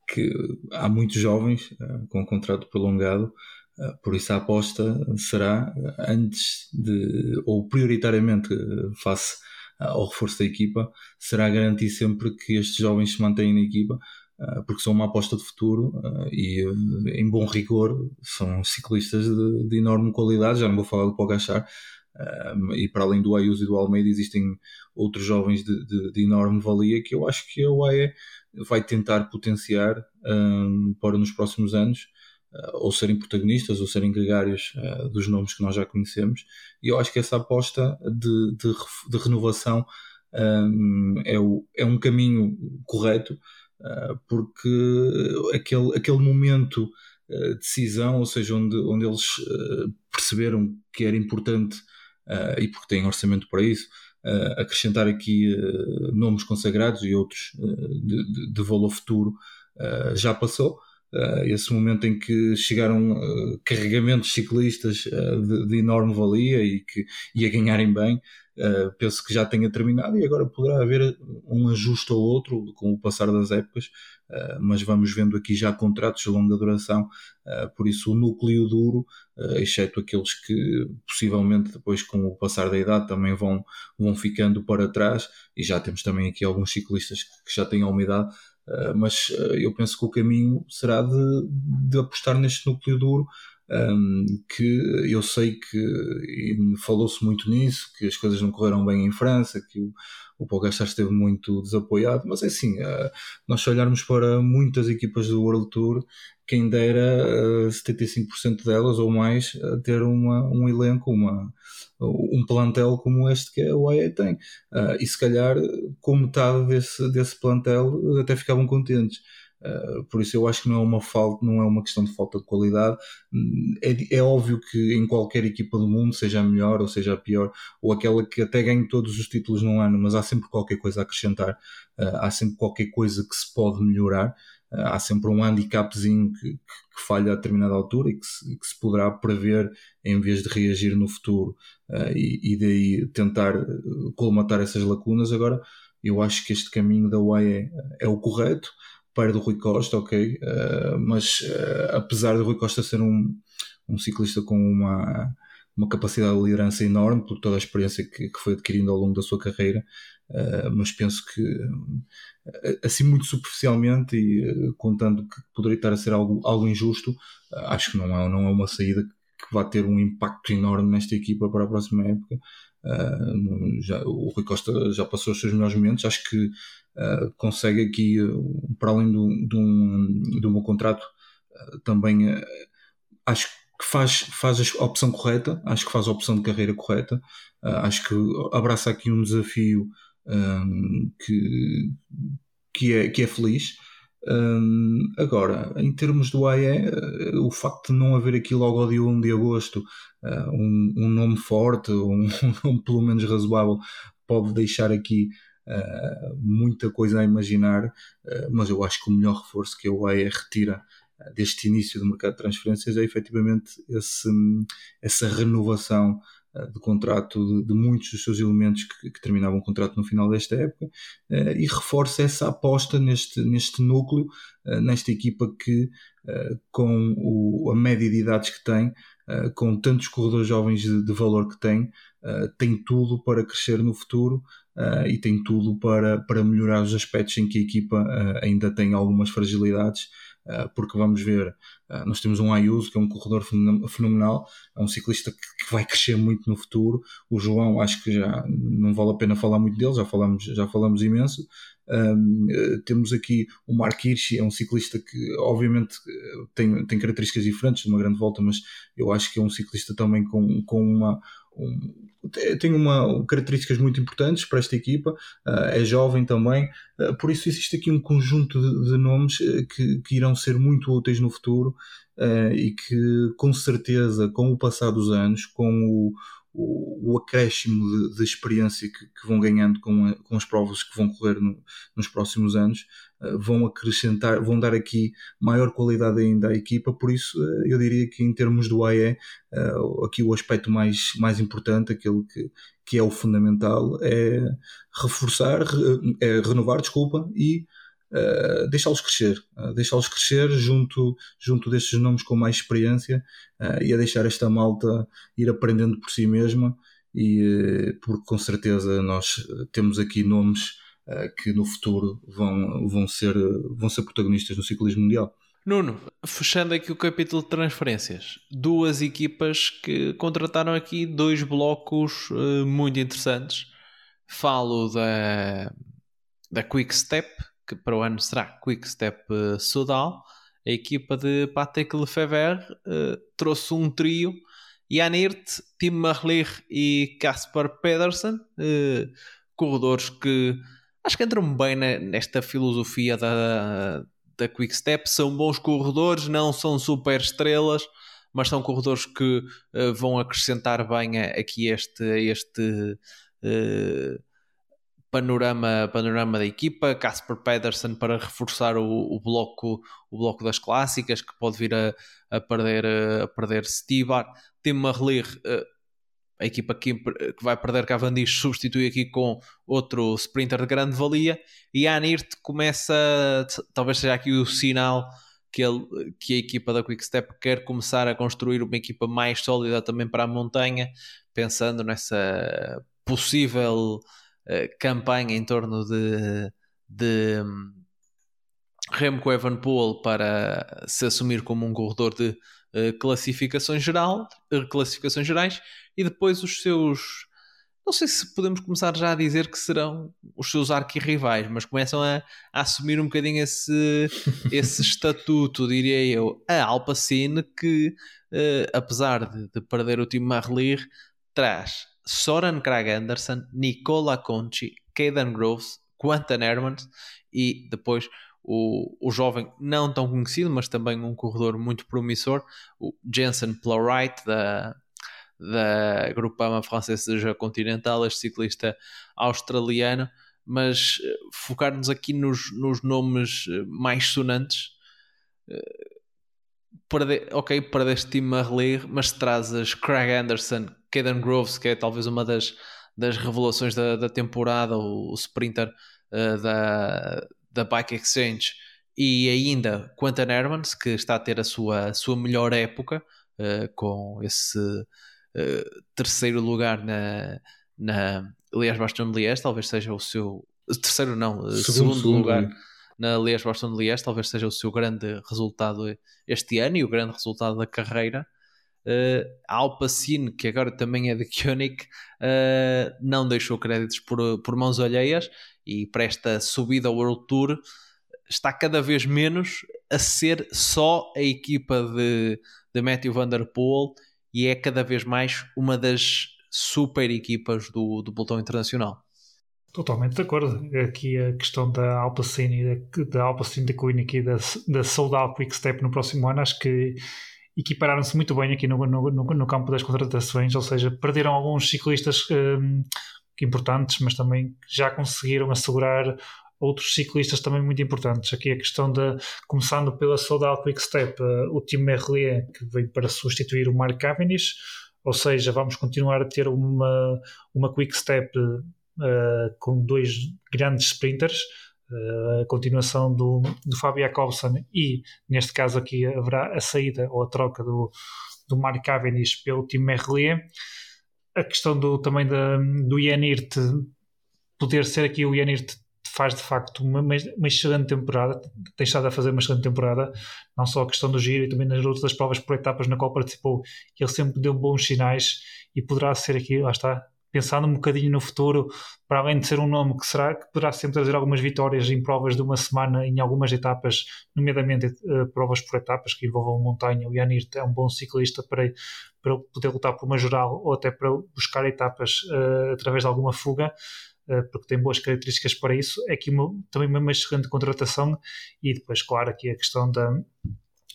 que há muitos jovens uh, com contrato prolongado, uh, por isso a aposta será antes de, ou prioritariamente face ao reforço da equipa, será garantir sempre que estes jovens se mantenham na equipa, porque são uma aposta de futuro e, em bom rigor, são ciclistas de, de enorme qualidade. Já não vou falar do Pogachar, e para além do Ayuso e do Almeida, existem outros jovens de, de, de, enorme valia que eu acho que a UAE vai tentar potenciar um, para nos próximos anos ou serem protagonistas ou serem gregários uh, dos nomes que nós já conhecemos e eu acho que essa aposta de, de, de renovação um, é, o, é um caminho correto porque aquele, aquele momento de decisão, ou seja, onde, onde eles perceberam que era importante e porque têm orçamento para isso, acrescentar aqui nomes consagrados e outros de, de, de, valor futuro já passou. Esse momento em que chegaram carregamentos ciclistas de, de, enorme valia e que ia ganharem bem, penso que já tenha terminado e agora poderá haver um ajuste ou outro com o passar das épocas, mas vamos vendo aqui já contratos de longa duração, por isso o núcleo duro, exceto aqueles que possivelmente depois com o passar da idade também vão, vão ficando para trás, e já temos também aqui alguns ciclistas que já têm alguma idade, mas eu penso que o caminho será de, de apostar neste núcleo duro, um, que eu sei que falou-se muito nisso, que as coisas não correram bem em França, que o, o Pogacar esteve muito desapoiado, mas é assim, uh, nós se olharmos para muitas equipas do World Tour, quem dera uh, 75% delas ou mais uh, ter uma, um elenco, uma, um plantel como este que a UAE tem. E se calhar com metade desse, desse plantel até ficavam contentes. Uh, por isso eu acho que não é uma falta, não é uma questão de falta de qualidade. É, é, óbvio que em qualquer equipa do mundo, seja a melhor ou seja a pior, ou aquela que até ganhe todos os títulos num ano, mas há sempre qualquer coisa a acrescentar, uh, há sempre qualquer coisa que se pode melhorar. Uh, há sempre um handicapzinho que, que, que, falha a determinada altura e que, se, que se poderá prever em vez de reagir no futuro e, e daí tentar colmatar essas lacunas. Agora, eu acho que este caminho da UAE é, é o correto para do Rui Costa, ok, uh, mas uh, apesar do Rui Costa ser um, um ciclista com uma, uma capacidade de liderança enorme por toda a experiência que, que foi adquirindo ao longo da sua carreira, uh, mas penso que assim muito superficialmente e contando que poderia estar a ser algo, algo injusto, acho que não é, não é uma saída que vai ter um impacto enorme nesta equipa para a próxima época. Uh, já, o Rui Costa já passou os seus melhores momentos, acho que uh, consegue aqui, uh, para além do, de, um, do meu contrato, também acho que faz, faz a opção correta, acho que faz a opção de carreira correta, acho que abraça aqui um desafio um, que, que, é, que é feliz. Um, agora, em termos do AE, uh, o facto de não haver aqui logo dia 1 de agosto uh, um, um, nome forte, um, um, nome pelo menos razoável, pode deixar aqui uh, muita coisa a imaginar, mas eu acho que o melhor reforço que o AE retira deste início do mercado de transferências é efetivamente esse, essa renovação eh, de contrato de, muitos dos seus elementos que, que, terminavam o contrato no final desta época uh, e reforça essa aposta neste, neste núcleo, uh, nesta equipa que, uh, com o, a média de idades que tem, com tantos corredores jovens de, de valor que tem, tem tudo para crescer no futuro e tem tudo para, para melhorar os aspectos em que a equipa ainda tem algumas fragilidades porque vamos ver, ah, nós temos um Ayuso que é um corredor fenomenal, é um ciclista que vai crescer muito no futuro. O João, acho que já não vale a pena falar muito dele, já falamos, já falamos imenso. Ah, temos aqui o Mark Hirschi, é um ciclista que obviamente tem, tem características diferentes uma grande volta, mas eu acho que é um ciclista também com, com uma, um, tem uma, características muito importantes para esta equipa, uh, é jovem também, uh, por isso existe aqui um conjunto de, de nomes uh, que, que, irão ser muito úteis no futuro e que com certeza com o passar dos anos, com o, o, acréscimo de, de experiência que, que, vão ganhando com, a, com as provas que vão correr no, nos próximos anos, uh, vão acrescentar, vão dar aqui maior qualidade ainda à equipa, por isso uh, eu diria que em termos do AE, uh, eh, aqui o aspecto mais, mais importante, aquele que, que é o fundamental, é reforçar, re, é renovar, desculpa, e uh, deixá-los crescer, uh, deixá-los crescer junto, junto destes nomes com mais experiência uh, e a deixar esta malta ir aprendendo por si mesma e porque com certeza nós temos aqui nomes que no futuro vão, vão, ser, vão ser protagonistas no ciclismo mundial. Nuno, fechando aqui o capítulo de transferências, duas equipas que contrataram aqui dois blocos uh, muito interessantes. Falo da, da Quick Step, que para o ano será Quick Step uh, Sodal. A equipa de Patrick Lefebvre uh, trouxe um trio: Jan Hirt, Tim Merlier e Casper Pedersen, uh, corredores que acho que entram bem nesta filosofia da da Quick Step são bons corredores, não são super estrelas, mas são corredores que uh, vão acrescentar bem a, aqui este, este uh, panorama, panorama da equipa. Casper Pedersen para reforçar o, o, bloco, o bloco das clássicas, que pode vir a, a perder, a perder Stibar. Tim Marlir uh, a equipa que, que vai perder Cavendish substitui aqui com outro sprinter de grande valia e a Anirt começa, talvez seja aqui o sinal que, ele, que a equipa da Quickstep quer começar a construir uma equipa mais sólida também para a montanha, pensando nessa possível campanha em torno de, de um, Remco Evenepoel para se assumir como um corredor de uh, classificações, geral, uh, classificações gerais e depois os seus. Não sei se podemos começar já a dizer que serão os seus arquirrivais, mas começam a, a assumir um bocadinho esse, esse estatuto, diria eu. A Alpacine, que uh, apesar de, de, perder o time Marlir, traz Soren Krag Anderson, Nicola Conchi, Caden Groves, Quentin Hermans e depois o, o jovem não tão conhecido, mas também um corredor muito promissor, o Jensen Plowright da, da Grupama Francesa Continental, este ciclista australiano, mas eh, focar-nos aqui nos, nos nomes eh, mais sonantes. Perder, ok, perdeste time Marley, mas trazes Craig Anderson, Caden Groves, que é talvez uma das, das revelações da, da temporada, o, o sprinter uh, da, da Bike Exchange, e ainda Quentin Hermans, que está a ter a sua, a sua melhor época, uh, com esse eh, terceiro lugar na, na Liège-Bastogne-Liège, talvez seja o seu... Terceiro não, segundo, segundo lugar segundo. Na Liège-Bastogne-Liège, talvez seja o seu grande resultado este ano e o grande resultado da carreira. Uh, Alpacine, que agora também é de Koenig, uh, não deixou créditos por, por mãos alheias e para esta subida ao World Tour está cada vez menos a ser só a equipa de, de Matthew Van Der Poel e é cada vez mais uma das super equipas do, do pelotão internacional. Totalmente de acordo. Aqui a questão da Alpacine, da Alpacine da Queen aqui da, da Soldal Quick Step no próximo ano, acho que equipararam-se muito bem aqui no, no, no, campo das contratações, ou seja, perderam alguns ciclistas um, importantes, mas também já conseguiram assegurar outros ciclistas também muito importantes. Aqui a questão de, começando pela Soudal Quick Step, uh, o Tim Merlier, que veio para substituir o Mark Cavendish, ou seja, vamos continuar a ter uma, uma Quick Step uh, com dois grandes sprinters, uh, a continuação do, do Fabio Jacobsen e, neste caso aqui, haverá a saída ou a troca do, do Mark Cavendish pelo Tim Merlier. A questão do, também da, do Ian poder ser aqui o Ian faz de facto uma, uma excelente temporada, tem estado a fazer uma excelente temporada, não só a questão do giro e também nas outras provas por etapas na qual participou, ele sempre deu bons sinais e poderá ser aqui, lá está, pensando um bocadinho no futuro, para além de ser um nome que será que poderá sempre trazer algumas vitórias em provas de uma semana em algumas etapas, nomeadamente uh, provas por etapas que envolvam montanha. O Yanir é um bom ciclista para, para poder lutar por uma geral ou até para buscar etapas uh, através de alguma fuga. Eh, porque tem boas características para isso. É aqui também uma excelente contratação e depois, claro, aqui a questão da,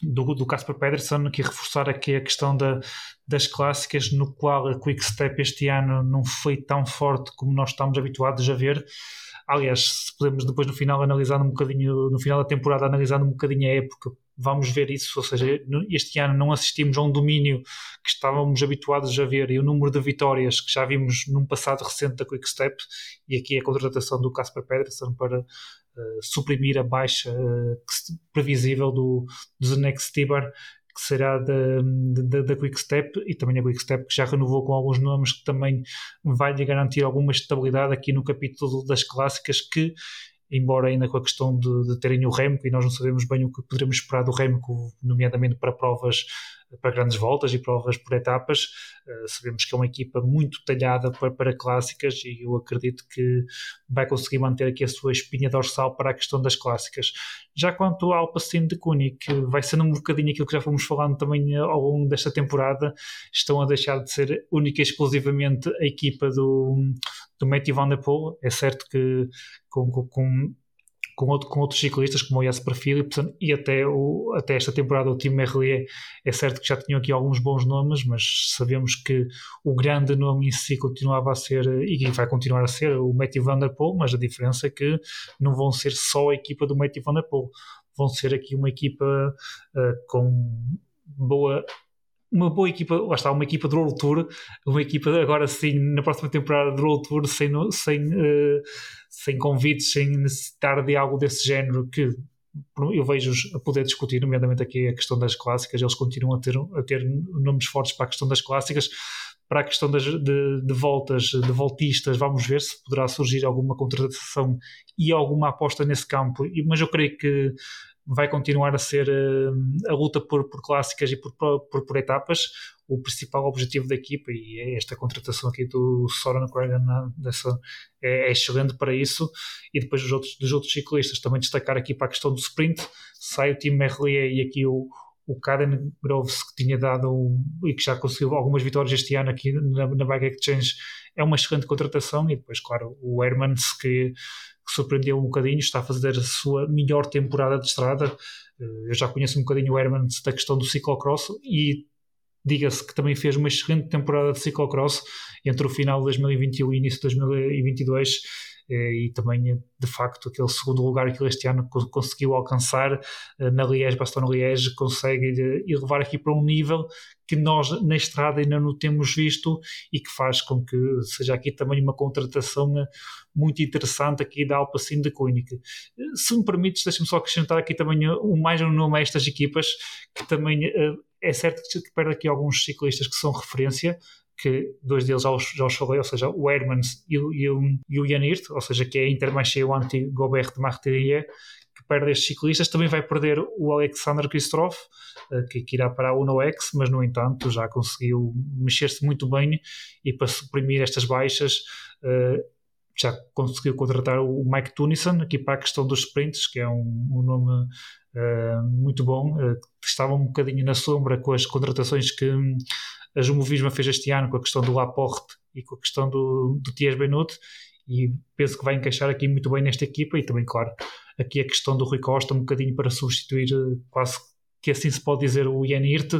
do, do Casper Pedersen, aqui reforçar aqui a questão da, das clássicas, no qual a Quick Step este ano não foi tão forte como nós estamos habituados a ver. Aliás, se podemos depois no final analisar um bocadinho, no final da temporada, analisar um bocadinho a época, vamos ver isso. Ou seja, este ano não assistimos a um domínio que estávamos habituados a ver e o número de vitórias que já vimos num passado recente da Quick Step, e aqui a contratação do Casper Pedersen para suprimir a baixa uh, previsível do, do Tibar, que será da, da, da Quick Step e também a Quick Step que já renovou com alguns nomes que também vai lhe garantir alguma estabilidade aqui no capítulo das clássicas que embora ainda com a questão de, de terem o Remco e nós não sabemos bem o que poderemos esperar do Remco, nomeadamente para provas para grandes voltas e provas por etapas. Uh, sabemos que é uma equipa muito talhada para, para, clássicas e eu acredito que vai conseguir manter aqui a sua espinha dorsal para a questão das clássicas. Já quanto ao Alpacine de Koenig, vai sendo um bocadinho aquilo que já fomos falando também ao longo desta temporada, estão a deixar de ser única e exclusivamente a equipa do, do Matthew Van Der Poel. É certo que com, com com, outro, com outros ciclistas como o Jasper Philipsen e até, o, até esta temporada o time Merlier é certo que já tinham aqui alguns bons nomes, mas sabemos que o grande nome em si continuava a ser e vai continuar a ser o Matthew Van Der Poel, mas a diferença é que não vão ser só a equipa do Matthew Van Der Poel, vão ser aqui uma equipa uh, com boa uma boa equipa, lá está, uma equipa de World Tour, uma equipa agora sim, na próxima temporada de World Tour, sem, sem, uh, sem convites, sem necessitar de algo desse género que eu vejo-os a poder discutir, nomeadamente aqui a questão das clássicas, eles continuam a ter, a ter nomes fortes para a questão das clássicas, para a questão das, de, de voltas, de voltistas, vamos ver se poderá surgir alguma contratação e alguma aposta nesse campo, mas eu creio que vai continuar a ser uh, a luta por, por clássicas e por, por, por, etapas. O principal objetivo da equipa e é esta contratação aqui do Soren Cragen dessa, é, é, excelente para isso. E depois dos outros, dos outros ciclistas também destacar aqui para a questão do sprint. Sai o time Merlier e aqui o, o Karen Groves que tinha dado e que já conseguiu algumas vitórias este ano aqui na, na Bike Exchange. É uma excelente contratação. E depois claro o Hermans que surpreendeu um bocadinho, está a fazer a sua melhor temporada de estrada. Eh, eu já conheço um bocadinho o Herman da questão do ciclocross e diga-se que também fez uma excelente temporada de ciclocross entre o final de 2021 e início de 2022 eh, e também de facto aquele segundo lugar que ele este ano conseguiu alcançar eh, na Liège, Bastogne-Liège consegue elevar aqui para um nível que nós na estrada ainda não temos visto e que faz com que seja aqui também uma contratação eh, muito interessante aqui da Alpacin de Koenig. Se me permites, deixa-me só acrescentar aqui também mais um nome a estas equipas que também é certo que perde aqui alguns ciclistas que são referência, que dois deles já os, falei, ou seja, o Hermans e o, e o, e o ou seja, que é a Intermarché o anti-Gobert de Martellier, que perde estes ciclistas, também vai perder o Alexander Kristoff, eh, que, que irá para a Uno X, mas no entanto já conseguiu mexer-se muito bem e para suprimir estas baixas eh, já conseguiu contratar o Mike Tunison aqui para a questão dos sprints, que é um, um nome uh, muito bom, uh, estava um bocadinho na sombra com as contratações que a Jumovisma fez este ano com a questão do Laporte e com a questão do, do Benut e penso que vai encaixar aqui muito bem nesta equipa e também, claro, aqui a questão do Rui Costa um bocadinho para substituir eh, quase que assim se pode dizer o Ian Hirt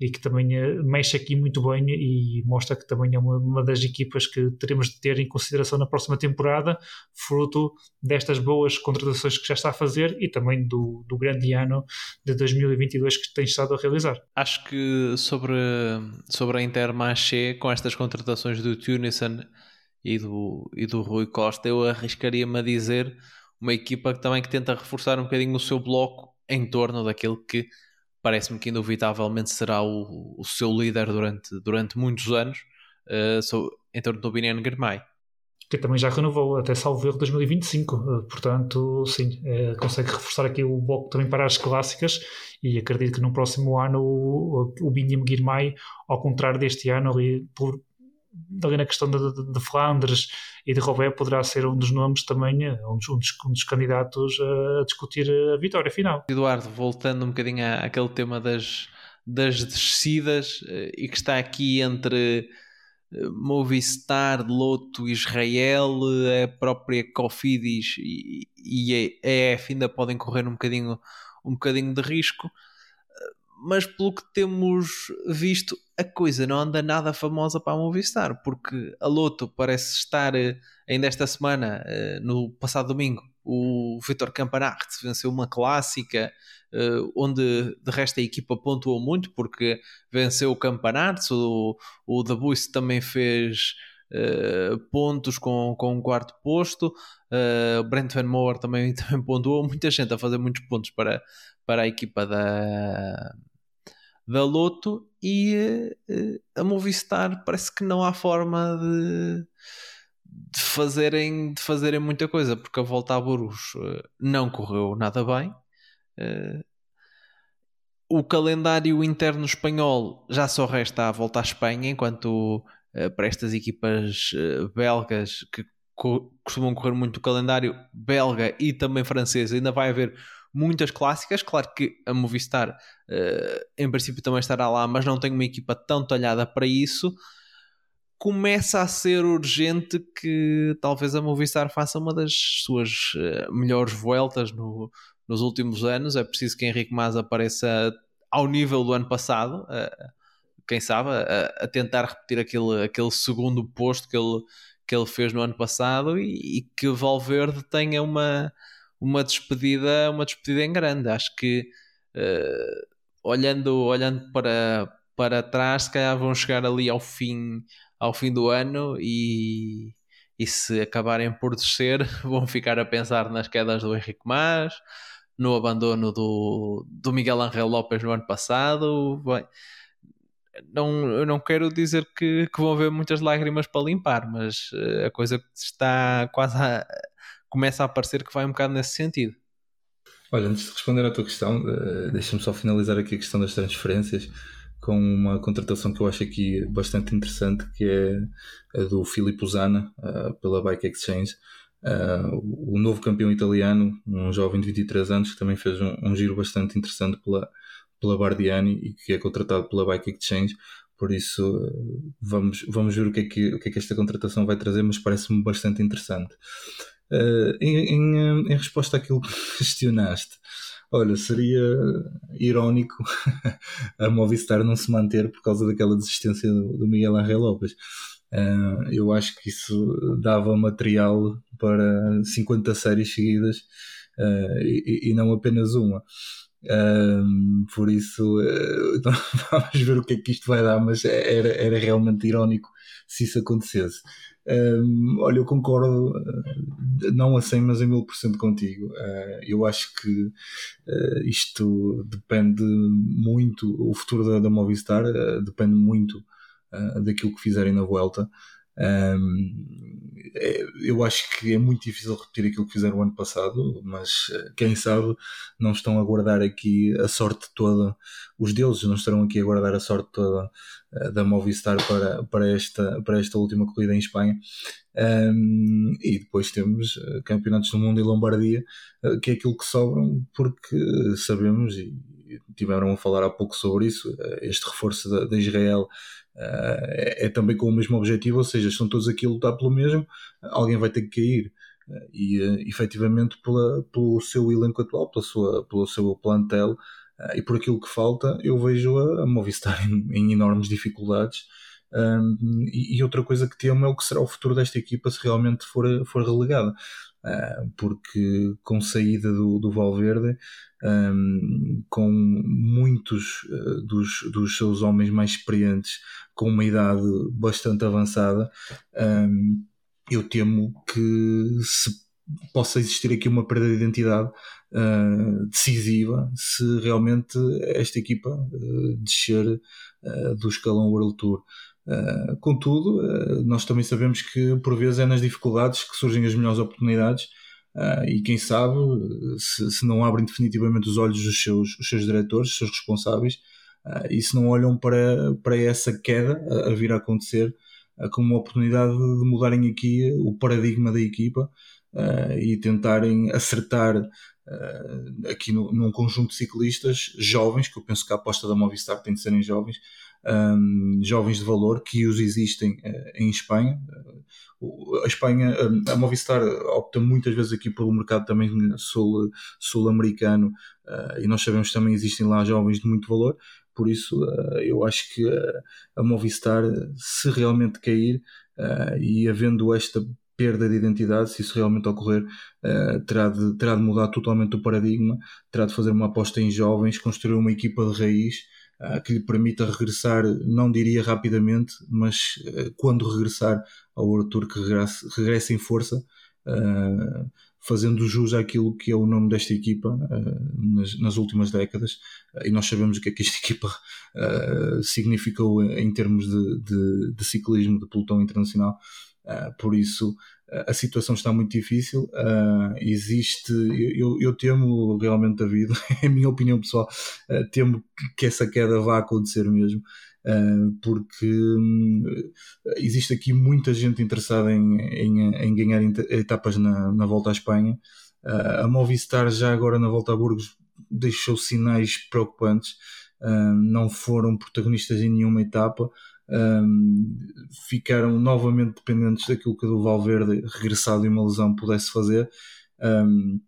e que também eh, mexe aqui muito bem e mostra que também é uma, uma, das equipas que teremos de ter em consideração na próxima temporada, fruto destas boas contratações que já está a fazer e também do, do grande ano de 2022 que tem estado a realizar. Acho que sobre, sobre a Intermarché, com estas contratações do Tunison e do, e do Rui Costa, eu arriscaria-me a dizer uma equipa que também que tenta reforçar um bocadinho o seu bloco em torno daquilo que parece-me que indubitavelmente será o, o, seu líder durante, durante muitos anos, uh, so, em torno do Binian Germay. Que também já renovou até salvo erro 2025, uh, portanto, sim, uh, consegue reforçar aqui o bloco também para as clássicas e acredito que no próximo ano o, o Biniam Girmay, ao contrário deste ano, por, ali na questão de, de, de, Flandres e de Robert poderá ser um dos nomes também, eh, um dos, um dos, um dos candidatos a, discutir a vitória final. Eduardo, voltando um bocadinho àquele tema das, das descidas eh, e que está aqui entre eh, Movistar, Loto, Israel, a própria Cofidis e, e a EF ainda podem correr um bocadinho, um bocadinho de risco mas pelo que temos visto, a coisa não anda nada famosa para a Movistar, porque a Loto parece estar eh, ainda esta semana, eh, no passado domingo, o Vitor Campanart venceu uma clássica, eh, onde de resto a equipa pontuou muito, porque venceu o Campanart, o, o também fez pontos com, com um quarto posto, o Brent Van Moor também, também pontuou, muita gente a fazer muitos pontos para, para a equipa da da Loto e a Movistar parece que não há forma de, de, fazerem, de fazerem muita coisa, porque a volta a Burgos não correu nada bem. O calendário interno espanhol já só resta a volta à Espanha, enquanto para estas equipas belgas que costumam correr muito o calendário belga e também francês, ainda vai haver muitas clássicas. Claro que a Movistar, uh, em princípio, também estará lá, mas não tem uma equipa tão talhada para isso. Começa a ser urgente que talvez a Movistar faça uma das suas uh, melhores voltas no, nos últimos anos. É preciso que Henrique Mas apareça ao nível do ano passado. Uh, quem sabe, a, a, tentar repetir aquele, aquele segundo posto que ele, que ele fez no ano passado e, e que Valverde tenha uma, uma despedida, uma despedida em grande. Acho que uh, olhando, olhando para, para trás, se calhar vão chegar ali ao fim, ao fim do ano e, e se acabarem por descer, vão ficar a pensar nas quedas do Henrique Mas, no abandono do, do Miguel Angel Lopes no ano passado. Bem, não, eu não quero dizer que, que vão haver muitas lágrimas para limpar, mas uh, a coisa está quase a, começa a parecer que vai um bocado nesse sentido. Olha, antes de responder à tua questão, uh, deixa-me só finalizar aqui a questão das transferências com uma contratação que eu acho aqui bastante interessante, que é a do Filippo Zana, uh, pela Bike Exchange. Uh, o novo campeão italiano, um jovem de 23 anos, que também fez um, um giro bastante interessante pela, pela Bardiani e que é contratado pela Bike Exchange. Por isso, vamos, vamos ver o que, é que, o que é que esta contratação vai trazer, mas parece-me bastante interessante. Uh, em, em, em, resposta àquilo que questionaste, olha, seria irónico a Movistar não se manter por causa daquela desistência do, Miguel Angel Lopes. Uh, eu acho que isso dava material para 50 séries seguidas e, não apenas uma. Um, por isso, uh, vamos ver o que é que isto vai dar, mas era, era realmente irónico se isso acontecesse. Um, olha, eu concordo, eh, não a 100, mas a 1000% contigo. Uh, eu acho que uh, isto depende muito, o futuro da, da Movistar uh, depende muito daquilo que fizerem na volta. Um, é, eu acho que é muito difícil repetir aquilo que fizeram o ano passado, mas quem sabe não estão a guardar aqui a sorte toda, os deuses não estarão aqui a guardar a sorte toda uh, da Movistar para, para, esta, para esta última corrida em Espanha. Um, e depois temos uh, campeonatos do mundo e Lombardia, que é aquilo que sobram, porque sabemos, e tiveram a falar há pouco sobre isso, este reforço da, da Israel é, é, também com o mesmo objetivo, ou seja, estão todos aqui a lutar pelo mesmo, alguém vai ter que cair. Uh, e uh, efetivamente pela, pelo seu elenco atual, pela sua, pelo seu plantel e por aquilo que falta, eu vejo a, a Movistar em, em enormes dificuldades. Um, e, e, outra coisa que temo é o que será o futuro desta equipa se realmente for, for relegada. Uh, porque com saída do, do Valverde, um, com muitos uh, dos, dos seus homens mais experientes com uma idade bastante avançada, um, eu temo que se possa existir aqui uma perda de identidade uh, decisiva se realmente esta equipa uh, descer uh, do escalão World Tour. Contudo, nós também sabemos que por vezes é nas dificuldades que surgem as melhores oportunidades e quem sabe, se, se, não abrem definitivamente os olhos dos seus, os seus diretores, os seus responsáveis, e se não olham para, para essa queda a, a vir a acontecer como uma oportunidade de mudarem aqui o paradigma da equipa uh, e tentarem acertar uh, aqui no, num conjunto de ciclistas jovens, que eu penso que a aposta da Movistar tem de serem jovens, um, jovens de valor que os existem uh, em Espanha. a Espanha, a Movistar opta muitas vezes aqui pelo mercado também sul, sul-americano e nós sabemos que também existem lá jovens de muito valor. Por isso, eu acho que a Movistar, se realmente cair e havendo esta perda de identidade, se isso realmente ocorrer, terá, de, terá de mudar totalmente o paradigma, terá de fazer uma aposta em jovens, construir uma equipa de raiz que lhe permita regressar, não diria rapidamente, mas uh, quando regressar ao Tour, que regresse, regresse em força, fazendo jus àquilo que é o nome desta equipa nas, nas, últimas décadas. E nós sabemos o que é que esta equipa significou em termos de, de, de, ciclismo, de pelotão internacional. por isso, a situação está muito difícil. existe, eu, eu temo realmente, David, é a minha opinião pessoal, temo que essa queda vá acontecer mesmo. Uh, porque um, existe aqui muita gente interessada em, em, em ganhar etapas na, na volta à Espanha. Uh, a Movistar, já agora na volta a Burgos, deixou sinais preocupantes. Uh, não foram protagonistas em nenhuma etapa. Um, ficaram novamente dependentes daquilo que o Valverde, regressado em uma lesão, pudesse fazer. Um,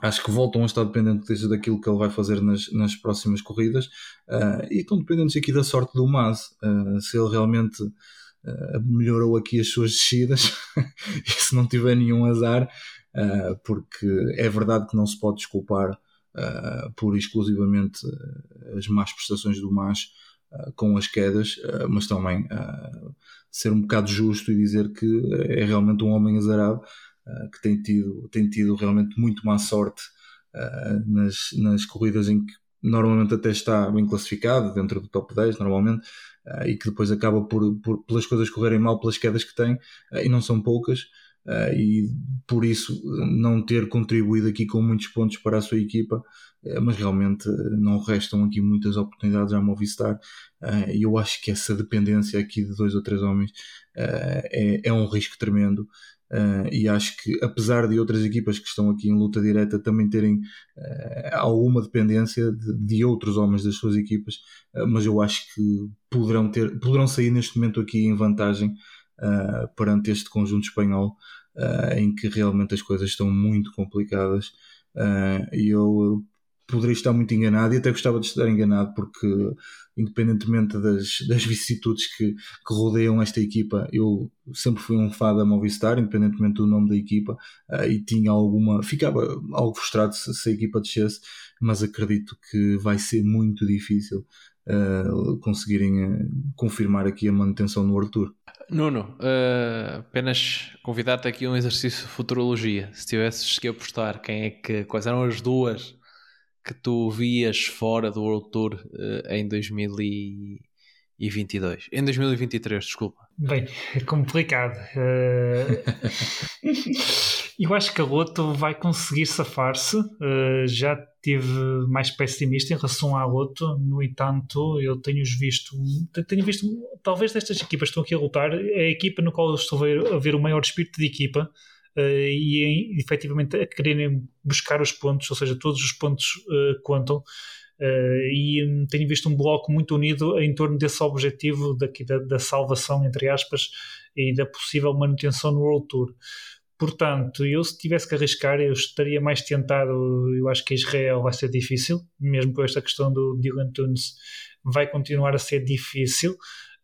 acho que voltam a estar dependentes daquilo que ele vai fazer nas, nas próximas corridas uh, e estão dependentes aqui da sorte do Mas uh, se ele realmente uh, melhorou aqui as suas descidas e se não tiver nenhum azar porque é verdade que não se pode desculpar por exclusivamente as más prestações do Mas com as quedas mas também ser um bocado justo e dizer que é realmente um homem azarado que tem tido, tem tido realmente muito má sorte nas, nas corridas em que normalmente até está bem classificado, dentro do top 10 normalmente, e que depois acaba por, por, pelas coisas correrem mal, pelas quedas que tem, e não são poucas, e por isso não ter contribuído aqui com muitos pontos para a sua equipa, mas realmente não restam aqui muitas oportunidades à Movistar, e eu acho que essa dependência aqui de dois ou três homens é, é um risco tremendo, Uh, e acho que, apesar de outras equipas que estão aqui em luta direta também terem uh, alguma dependência de, de, outros homens das suas equipas, uh, mas eu acho que poderão, ter, poderão sair neste momento aqui em vantagem perante este conjunto espanhol, em que realmente as coisas estão muito complicadas. E eu poderia estar muito enganado e até gostava de estar enganado porque independentemente das, das vicissitudes que, que rodeiam esta equipa eu sempre fui um fã da Movistar independentemente do nome da equipa uh, e tinha alguma, ficava algo frustrado se, se, a equipa descesse mas acredito que vai ser muito difícil uh, conseguirem uh, confirmar aqui a manutenção no Artur Nuno, apenas convidar-te aqui a um exercício de futurologia se tivesses que apostar quem é que, quais eram as duas que tu vias fora do World Tour uh, em 2022? Em 2023, desculpa. Bem, é complicado. Uh... eu acho que a Loto vai conseguir safar-se. Uh, já tive mais pessimista em relação à Loto, no entanto, eu tenho-os visto, tenho visto, talvez destas equipas que estão aqui a lutar, é a equipa no qual eu estou a ver, a ver o maior espírito de equipa uh, e efetivamente a quererem buscar os pontos, ou seja, todos os pontos uh, contam. Uh, e um, tenho visto um bloco muito unido em torno desse objetivo daqui da, da, salvação, entre aspas, e da possível manutenção no World Tour. Portanto, eu se tivesse que arriscar, eu estaria mais tentado. Eu acho que Israel vai ser difícil, mesmo com esta questão do Dylan Tunes, vai continuar a ser difícil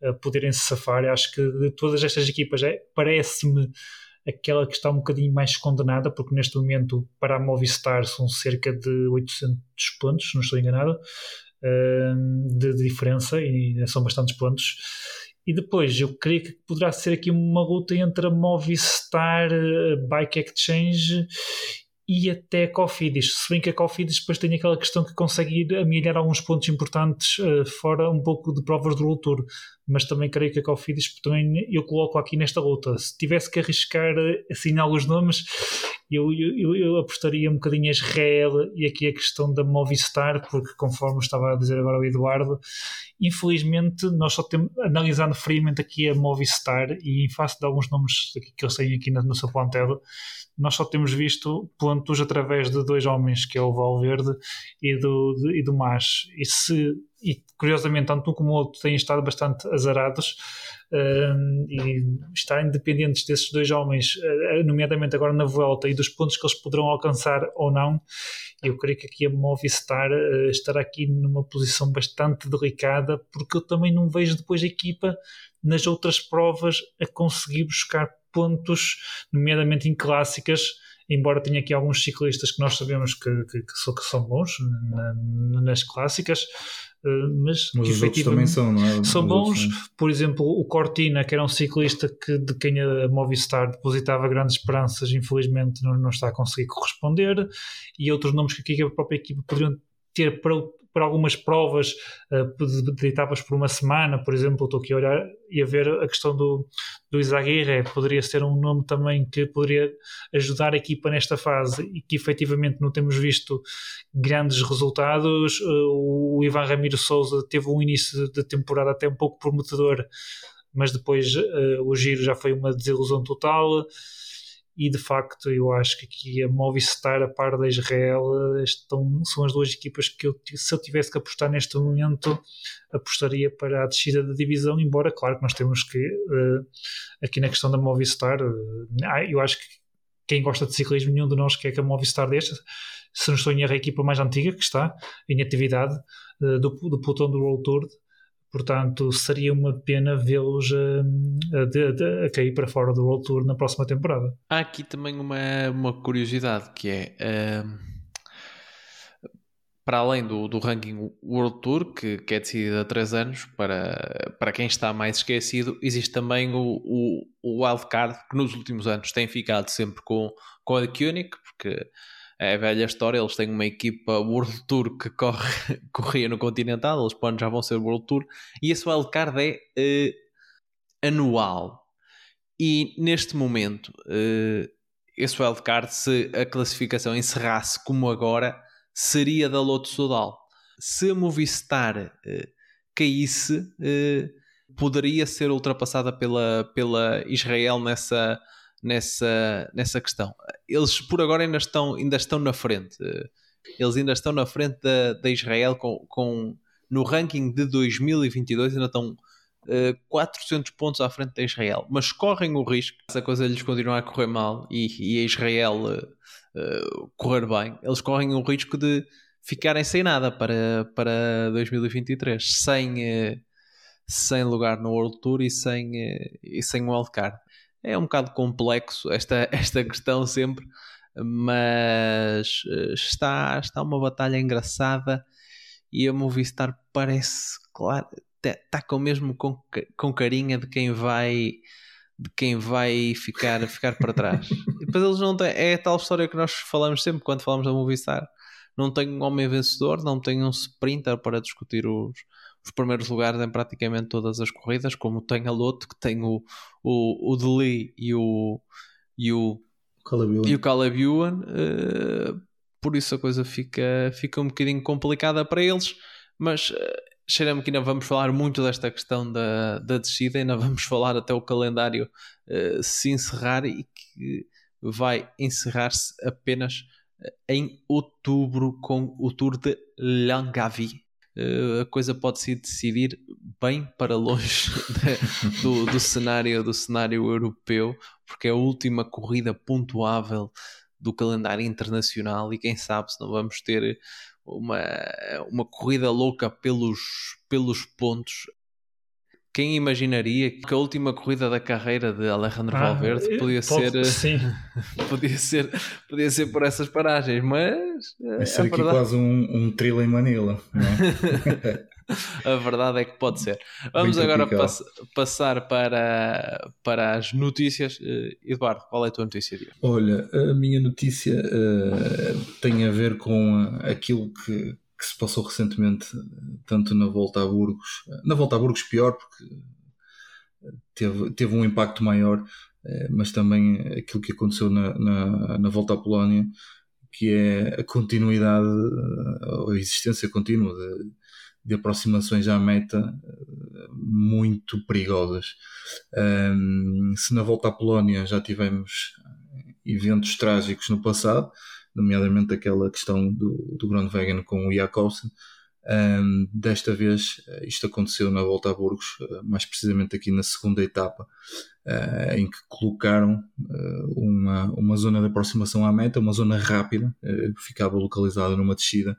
uh, poderem se safar. Eu acho que de todas estas equipas, é, parece-me aquela que está um bocadinho mais condenada, porque neste momento para a Movistar são cerca de 800 pontos, não estou enganado, de, diferença, e são bastantes pontos. E depois eu creio que poderá ser aqui uma luta entre a Movistar, Bike Exchange e até Cofidis. Se bem que a Cofidis depois tem aquela questão que consegue ir amelhar alguns pontos importantes uh, fora um pouco de provas do Tour, mas também creio que a Cofidis também eu coloco aqui nesta luta. Se tivesse que arriscar eh, assim alguns nomes, eu, eu, eu apostaria um bocadinho a Israel e aqui a questão da Movistar, porque conforme estava a dizer agora o Eduardo, infelizmente nós só temos, analisando friamente aqui a Movistar e em face de alguns nomes que eles têm aqui no, no seu nós só temos visto pontos através de dois homens, que é o Valverde e do, de, e do Mas. E, se, e curiosamente, tanto um como o outro têm estado bastante azarados um, e estarem dependentes desses dois homens, uh, nomeadamente agora na volta, e dos pontos que eles poderão alcançar ou não. Eu creio que aqui a Movistar uh, estará aqui numa posição bastante delicada, porque eu também não vejo depois a equipa nas outras provas a conseguir buscar pontos, nomeadamente em clássicas, embora tenha aqui alguns ciclistas que nós sabemos que, que, que, são, que são, bons na, nas clássicas, mas, mas os outros também são, não é? São bons, por exemplo, o Cortina, que era um ciclista que, de quem a Movistar depositava grandes esperanças, infelizmente não, não está a conseguir corresponder, e outros nomes que aqui a própria equipa poderiam ter para, por algumas provas uh, de, etapas por uma semana, por exemplo, estou aqui a olhar e a ver a questão do, do Izaguirre, poderia ser um nome também que poderia ajudar a equipa nesta fase e que efetivamente não temos visto grandes resultados. Uh, o Ivan Ramiro Souza teve um início de temporada até um pouco prometedor, mas depois uh, o giro já foi uma desilusão total e de facto eu acho que aqui a Movistar, a par da Israel, estão, são as duas equipas que eu, se eu tivesse que apostar neste momento, apostaria para a descida da divisão, embora claro que nós temos que uh, aqui na questão da Movistar, uh, eu acho que quem gosta de ciclismo, nenhum de nós quer que a Movistar desta, se não estou em erro, a equipa mais antiga que está em atividade uh, do, do pelotão do World Tour Portanto, seria uma pena vê-los a, a, a, cair para fora do World Tour na próxima temporada. Há aqui também uma, uma curiosidade que é. Uh, para além do, do ranking World Tour, que, que é decidido há 3 anos, para, para quem está mais esquecido, existe também o, o, o wildcard, que nos últimos anos tem ficado sempre com, com a Koenig, porque é velha história, eles têm uma equipa World Tour que corre, corria no Continental, eles podem já vão ser World Tour, e esse wildcard é uh, anual. E neste momento, uh, esse wildcard, se a classificação encerrasse como agora, seria da Loto Sudal. Se a Movistar uh, caísse, poderia ser ultrapassada pela, pela Israel nessa nessa, nessa questão. Eles por agora ainda estão, ainda estão na frente. Eles ainda estão na frente da, da Israel com, com, no ranking de 2022 ainda estão uh, 400 pontos à frente da Israel, mas correm o risco, se a coisa lhes continuar a correr mal e, e a Israel uh, uh, correr bem, eles correm o risco de ficarem sem nada para, para 2023, sem, sem lugar no World Tour e sem, e sem wildcard é um bocado complexo esta, esta questão sempre, mas eh, está, está uma batalha engraçada e a Movistar parece, claro, está com mesmo com, com carinha de quem vai de quem vai ficar, ficar para trás. depois eles não têm, é a tal história que nós falamos sempre quando falamos da Movistar. Não tem um homem vencedor, não tem um sprinter para discutir os, os primeiros lugares em praticamente todas as corridas, como tem a Loto, que tem o, o, o Deli e o, e o, e o Caleb Ewan. Uh, por isso a coisa fica, fica um bocadinho complicada para eles, mas uh, cheira-me que ainda vamos falar muito desta questão da, da descida, ainda vamos falar até o calendário uh, se encerrar e que vai encerrar-se apenas em outubro com o Tour de Langavie uh, a coisa pode se decidir bem para longe de, do, do, cenário, do cenário europeu, porque é a última corrida pontuável do calendário internacional e quem sabe se não vamos ter uma, uma corrida louca pelos, pelos pontos quem imaginaria que a última corrida da carreira de Alejandro ah, Valverde podia pode, ser sim. podia ser podia ser por essas paragens mas vai ser aqui verdade... quase um, um trilho em Manila é? a verdade é que pode ser. Vamos Muito agora pass passar para para as notícias. Uh, Eduardo qual é a tua notícia de olha a minha notícia uh, tem a ver com aquilo que que se passou recentemente, tanto na volta a Burgos, na volta a Burgos pior, porque teve, teve um impacto maior, eh, mas também aquilo que aconteceu na, na, na volta à Polónia, que é a continuidade, a existência contínua de, de aproximações à meta eh, muito perigosas. Um, se na volta à Polónia já tivemos eventos trágicos no passado, nomeadamente aquela questão do, do Groenewegen com o Jakobsen. Um, desta vez eh, isto aconteceu na volta a Burgos, eh, mais precisamente aqui na segunda etapa, uh, em que colocaram uh, uma, uma zona de aproximação à meta, uma zona rápida, uh, ficava localizada numa descida,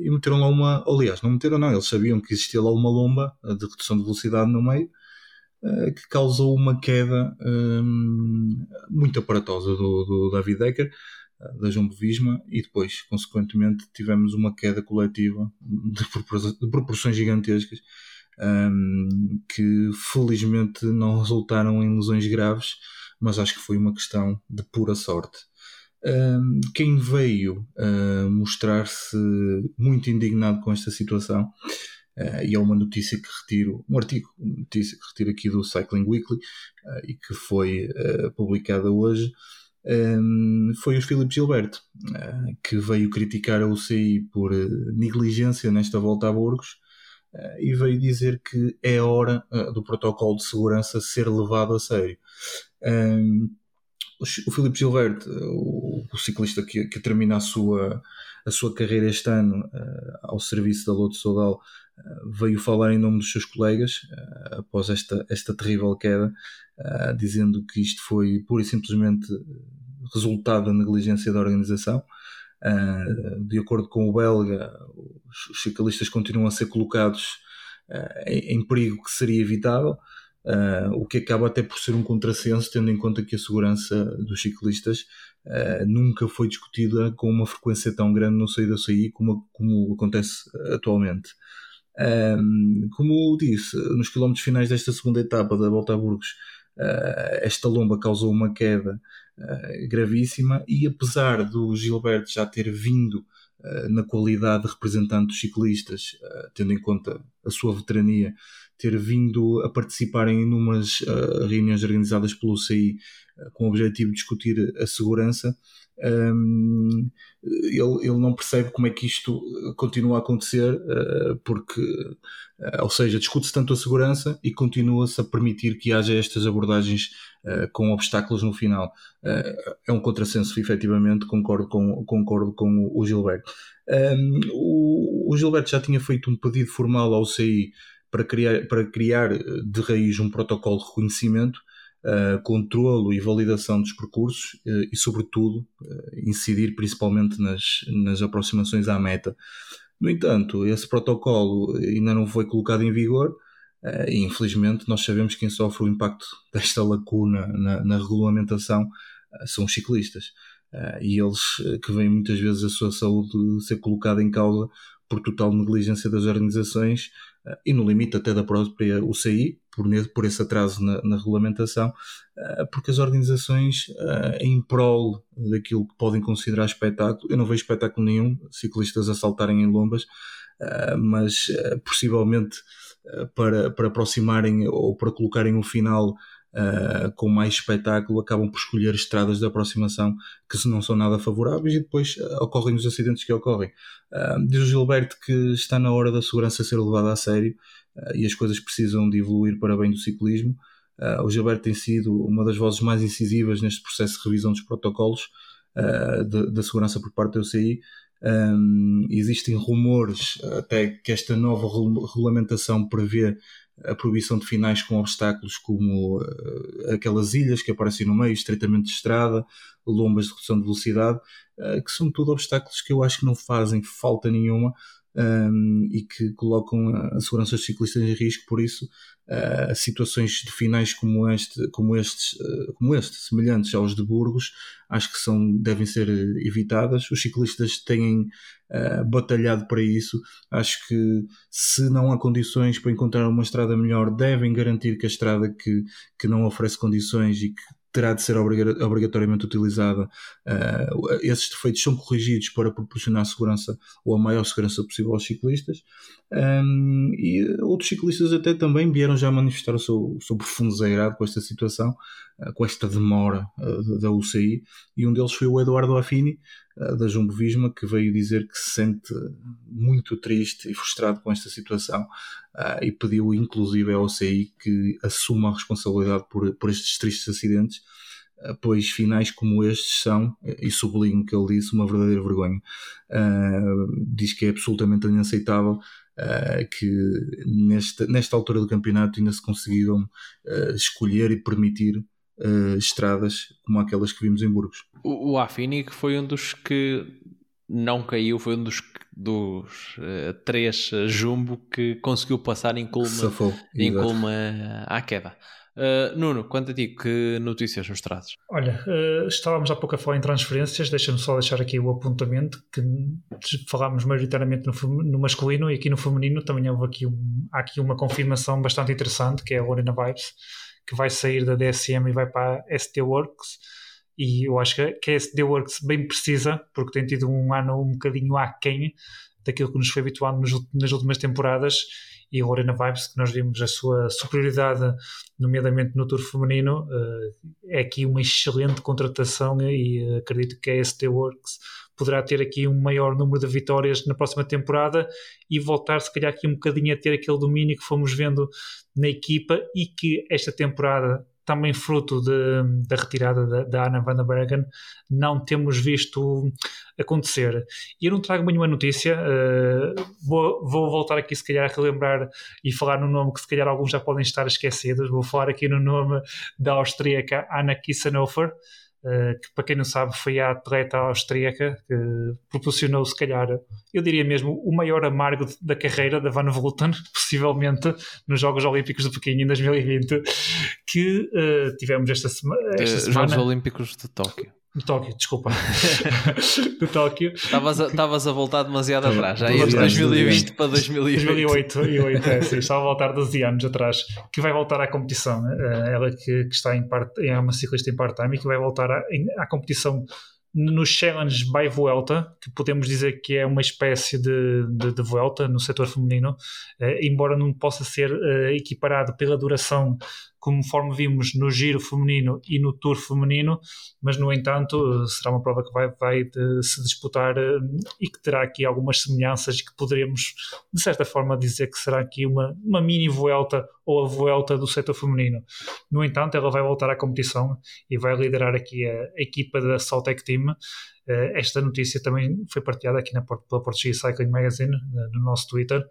e meteram lá uma, aliás, não meteram não, eles sabiam que existia lá uma lomba de redução de velocidade no meio, que causou uma queda um, muito aparatosa do, do David Decker, da Jumbo Visma e depois, consequentemente, tivemos uma queda coletiva de, de proporções gigantescas um, que felizmente não resultaram em lesões graves, mas acho que foi uma questão de pura sorte. Um, quem veio uh, mostrar-se muito indignado com esta situação, uh, e é uma notícia que retiro, um artigo, uma notícia que retiro aqui do Cycling Weekly uh, e que foi publicada hoje, um, foi o Filipe Gilberto, que veio criticar a UCI por negligência nesta volta a Burgos Uh, e veio dizer que é hora uh, do protocolo de segurança ser levado a sério. Um, o Filipe Gilberto, o, o ciclista que, que, termina a sua, a sua carreira este ano uh, ao serviço da Loto Sodal, veio falar em nome dos seus colegas após esta, esta terrível queda, dizendo que isto foi pura e simplesmente resultado da negligência da organização. Uh, de acordo com o belga, os ciclistas continuam a ser colocados uh, em, perigo que seria evitável, uh, o que acaba até por ser um contrassenso, tendo em conta que a segurança dos ciclistas nunca foi discutida com uma frequência tão grande no saída da sair como, como acontece atualmente. Um, como disse, nos quilómetros finais desta segunda etapa da Volta a Burgos, esta lomba causou uma queda eh, gravíssima e apesar do Gilberto já ter vindo uh, na qualidade de representante dos ciclistas, uh, tendo em conta a sua veterania, ter vindo a participar em inúmeras reuniões organizadas pelo CI com o objetivo de discutir a segurança, um, ele, ele não percebe como é que isto continua a acontecer, uh, porque, uh, ou seja, discute-se tanto a segurança e continua-se a permitir que haja estas abordagens uh, com obstáculos no final. é um contrassenso, efetivamente, concordo com, concordo com o Gilberto. Um, o, o Gilberto já tinha feito um pedido formal ao CI para criar, para criar de raiz um protocolo de reconhecimento uh, controlo e validação dos percursos uh, e, sobretudo, uh, incidir principalmente nas, nas aproximações à meta. No entanto, esse protocolo ainda não foi colocado em vigor uh, e, infelizmente, nós sabemos que quem sofre o impacto desta lacuna na, na regulamentação são os ciclistas. e eles que veem muitas vezes a sua saúde ser colocada em causa por total negligência das organizações e no limite até da própria UCI, por, por esse atraso na, na regulamentação, uh, porque as organizações, uh, em prol daquilo que podem considerar espetáculo, eu não vejo espetáculo nenhum, ciclistas a saltarem em lombas, uh, mas possivelmente para, para aproximarem ou para colocarem o final uh, com mais espetáculo, acabam por escolher estradas de aproximação que não são nada favoráveis e depois uh, ocorrem os acidentes que ocorrem. Uh, diz o Gilberto que está na hora da segurança ser levada a sério e as coisas precisam de evoluir para bem do ciclismo. o Gilberto tem sido uma das vozes mais incisivas neste processo de revisão dos protocolos da segurança por parte da UCI. Um, existem rumores até que esta nova regulamentação prevê a proibição de finais com obstáculos como uh, aquelas ilhas que aparecem no meio, estreitamento de estrada, lombas de redução de velocidade, uh, que são tudo obstáculos que eu acho que não fazem falta nenhuma um, e que colocam a segurança dos ciclistas em risco, por isso uh, situações de finais como este, como estes, uh, como este, semelhantes aos de Burgos, acho que são, devem ser evitadas. Os ciclistas têm uh, batalhado para isso. Acho que se não há condições para encontrar uma estrada melhor, devem garantir que a estrada que, que não oferece condições e que terá de ser obrigatoriamente utilizada. Uh, esses defeitos são corrigidos para proporcionar segurança ou a maior segurança possível aos ciclistas. Um, e outros ciclistas até também vieram já manifestar o seu, o seu profundo desagrado com esta situação, com esta demora uh, da UCI, e um deles foi o Eduardo Affini, da Jumbo Visma, que veio dizer que se sente muito triste e frustrado com esta situação e pediu inclusive à UCI que assuma a responsabilidade por, por estes tristes acidentes pois finais como estes são, e sublinho que ele disse, uma verdadeira vergonha. Diz que é absolutamente inaceitável uh, que nesta, nesta altura do campeonato ainda se conseguiram uh, escolher e permitir uh, estradas como aquelas que vimos em Burgos. O, o Affini que foi um dos que não caiu, foi um dos, dos uh, três uh, jumbo que conseguiu passar em colma, em colma à queda. Uh, Nuno, quanto a ti, que notícias nos trazes? Olha, uh, estávamos há pouco a falar em transferências, deixa-me só deixar aqui o apontamento que falámos maioritariamente no, no, masculino e aqui no feminino também houve aqui, um, há aqui uma confirmação bastante interessante que é a Lorena Vibes, que vai sair da DSM e vai para a ST Works. E eu acho que a SD Works bem precisa, porque tem tido um ano um bocadinho aquém daquilo que nos foi habituado nas últimas temporadas. E a Lorena Vibes, que nós vimos a sua superioridade, nomeadamente no Tour feminino, eh, é aqui uma excelente contratação e eh, acredito que a ST Works poderá ter aqui um maior número de vitórias na próxima temporada e voltar, se calhar, aqui um bocadinho a ter aquele domínio que fomos vendo na equipa e que esta temporada também fruto de, da retirada da, da Anna van der Bergen, não temos visto acontecer. E eu não trago nenhuma notícia, uh, vou, vou, voltar aqui se calhar a relembrar e falar no nome que se calhar alguns já podem estar esquecidos, vou falar aqui no nome da austríaca Anna Kissenhofer, que para quem não sabe foi a atleta austríaca que proporcionou se calhar, eu diria mesmo, o maior amargo da carreira da Van Vleuten, possivelmente nos Jogos Olímpicos de Pequim em 2020, que uh, tivemos esta, sema esta uh, semana. Jogos Olímpicos de Tóquio. De Tóquio, desculpa. de Tóquio. Estavas a, a voltar demasiado atrás, já ia de 2020 para 2008. 2008, 2008 é, sim, estava a voltar 12 anos atrás, que vai voltar à competição. Né? Ela que, que está em parte, é uma ciclista em part-time e que vai voltar à, à competição no Challenge by Vuelta, que podemos dizer que é uma espécie de, de, de Vuelta no setor feminino, eh, embora não possa ser eh, equiparado pela duração conforme vimos no giro feminino e no tour feminino, mas no entanto será uma prova que vai, vai de, se disputar eh, e que terá aqui algumas semelhanças que poderemos de certa forma dizer que será aqui uma, uma mini Vuelta ou a Vuelta do setor feminino. No entanto, ela vai voltar à competição e vai liderar aqui a, a equipa da Saltec Team. Uh, esta notícia também foi partilhada aqui na, pela Portuguese Cycling Magazine, no nosso Twitter.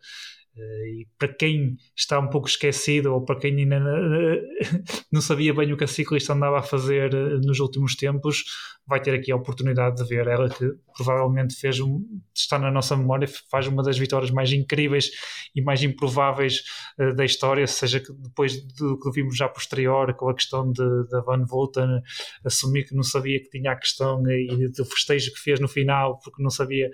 Eh, e para quem está um pouco esquecido ou para quem ainda não sabia bem o que a ciclista andava a fazer eh, nos últimos tempos, vai ter aqui a oportunidade de ver ela que provavelmente fez um, está na nossa memória, faz uma das vitórias mais incríveis e mais improváveis uh, da história, seja que depois do que vimos já posterior com a questão de, da Van Volten assumir que não sabia que tinha a questão e do festejo que fez no final porque não sabia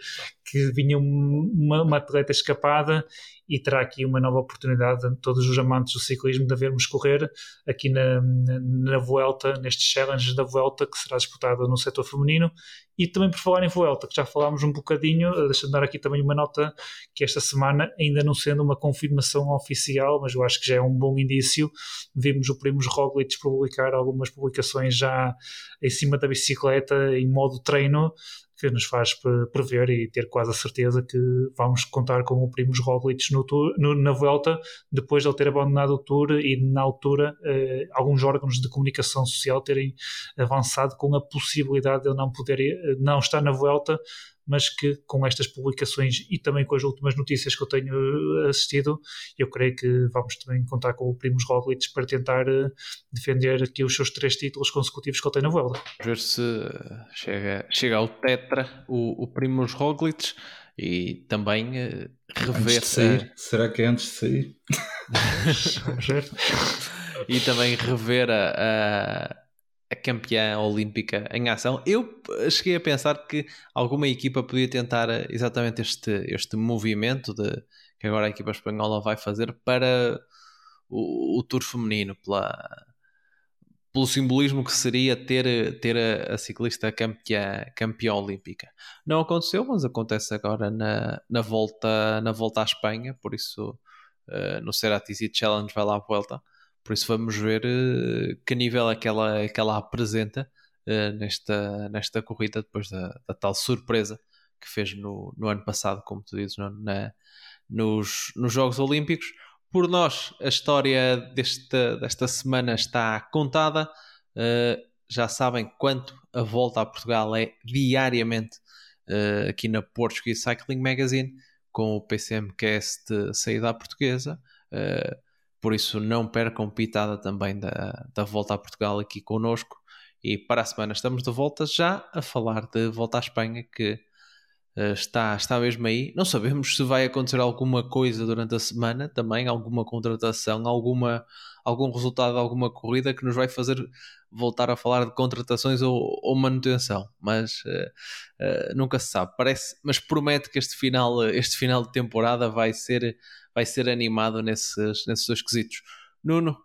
que vinha uma, uma atleta escapada e terá aqui uma nova oportunidade. A todos os amantes do ciclismo de vermos correr aqui na, na, na Vuelta, nestes challenges da Vuelta que será disputada no setor feminino. E também por falar em Vuelta, que já falámos um bocadinho, eh, deixa-me dar aqui também uma nota que esta semana, ainda não sendo uma confirmação oficial, mas eu acho que já é um bom indício, vimos o Primos Roglic publicar algumas publicações já em cima da bicicleta em modo treino, que nos faz prever e ter quase a certeza que vamos contar com o Primos Roglic no tour, no, na volta, depois de ele ter abandonado o Tour e na altura eh, alguns órgãos de comunicação social terem avançado com a possibilidade de ele não poder eh, não estar na volta mas que com estas publicações e também com as últimas notícias que eu tenho eh, assistido, eu creio que vamos também contar com o Primos Roglic para tentar eh, defender aqui os seus três títulos consecutivos que ele tem na Vuelta. Vamos ver se chega, chega ao Tetra o, o Primos Roglic e também rever... Sair. Será que é antes de sair? Vamos ver. e também rever a, a a campeã olímpica em ação. Eu cheguei a pensar que alguma equipa podia tentar exatamente este, este movimento de, que agora a equipa espanhola vai fazer para o, o Tour feminino, pela, pelo simbolismo que seria ter, ter a, a, ciclista campeã, campeã olímpica. Não aconteceu, mas acontece agora na, na, volta, na volta à Espanha, por isso uh, no Ceratici Challenge vai lá à volta. Por isso vamos ver uh, que nível é que ela, que ela apresenta uh, nesta, nesta corrida, depois da, da, tal surpresa que fez no, no ano passado, como tu dizes, no, na, nos, nos Jogos Olímpicos. Por nós, a história desta, desta semana está contada. Uh, já sabem quanto a volta a Portugal é diariamente aqui na Portuguese Cycling Magazine, com o PCMcast saída à portuguesa. Uh, por isso não percam pitada também da, da volta a Portugal aqui connosco. E para a semana estamos de volta já a falar de volta à Espanha, que Uh, está, está mesmo aí. Não sabemos se vai acontecer alguma coisa durante a semana também, alguma contratação, alguma, algum resultado, alguma corrida que nos vai fazer voltar a falar de contratações ou, ou manutenção, mas uh, uh, nunca se sabe. Parece, mas promete que este final, este final de temporada vai ser, vai ser animado nesses, nesses dois quesitos. Nuno,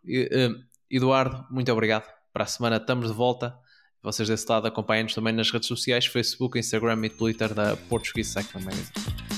Eduardo, muito obrigado. Para a semana estamos de volta. Vocês desse lado acompanhem-nos também nas redes sociais, Facebook, Instagram e Twitter da Portuguese Cycling Magazine.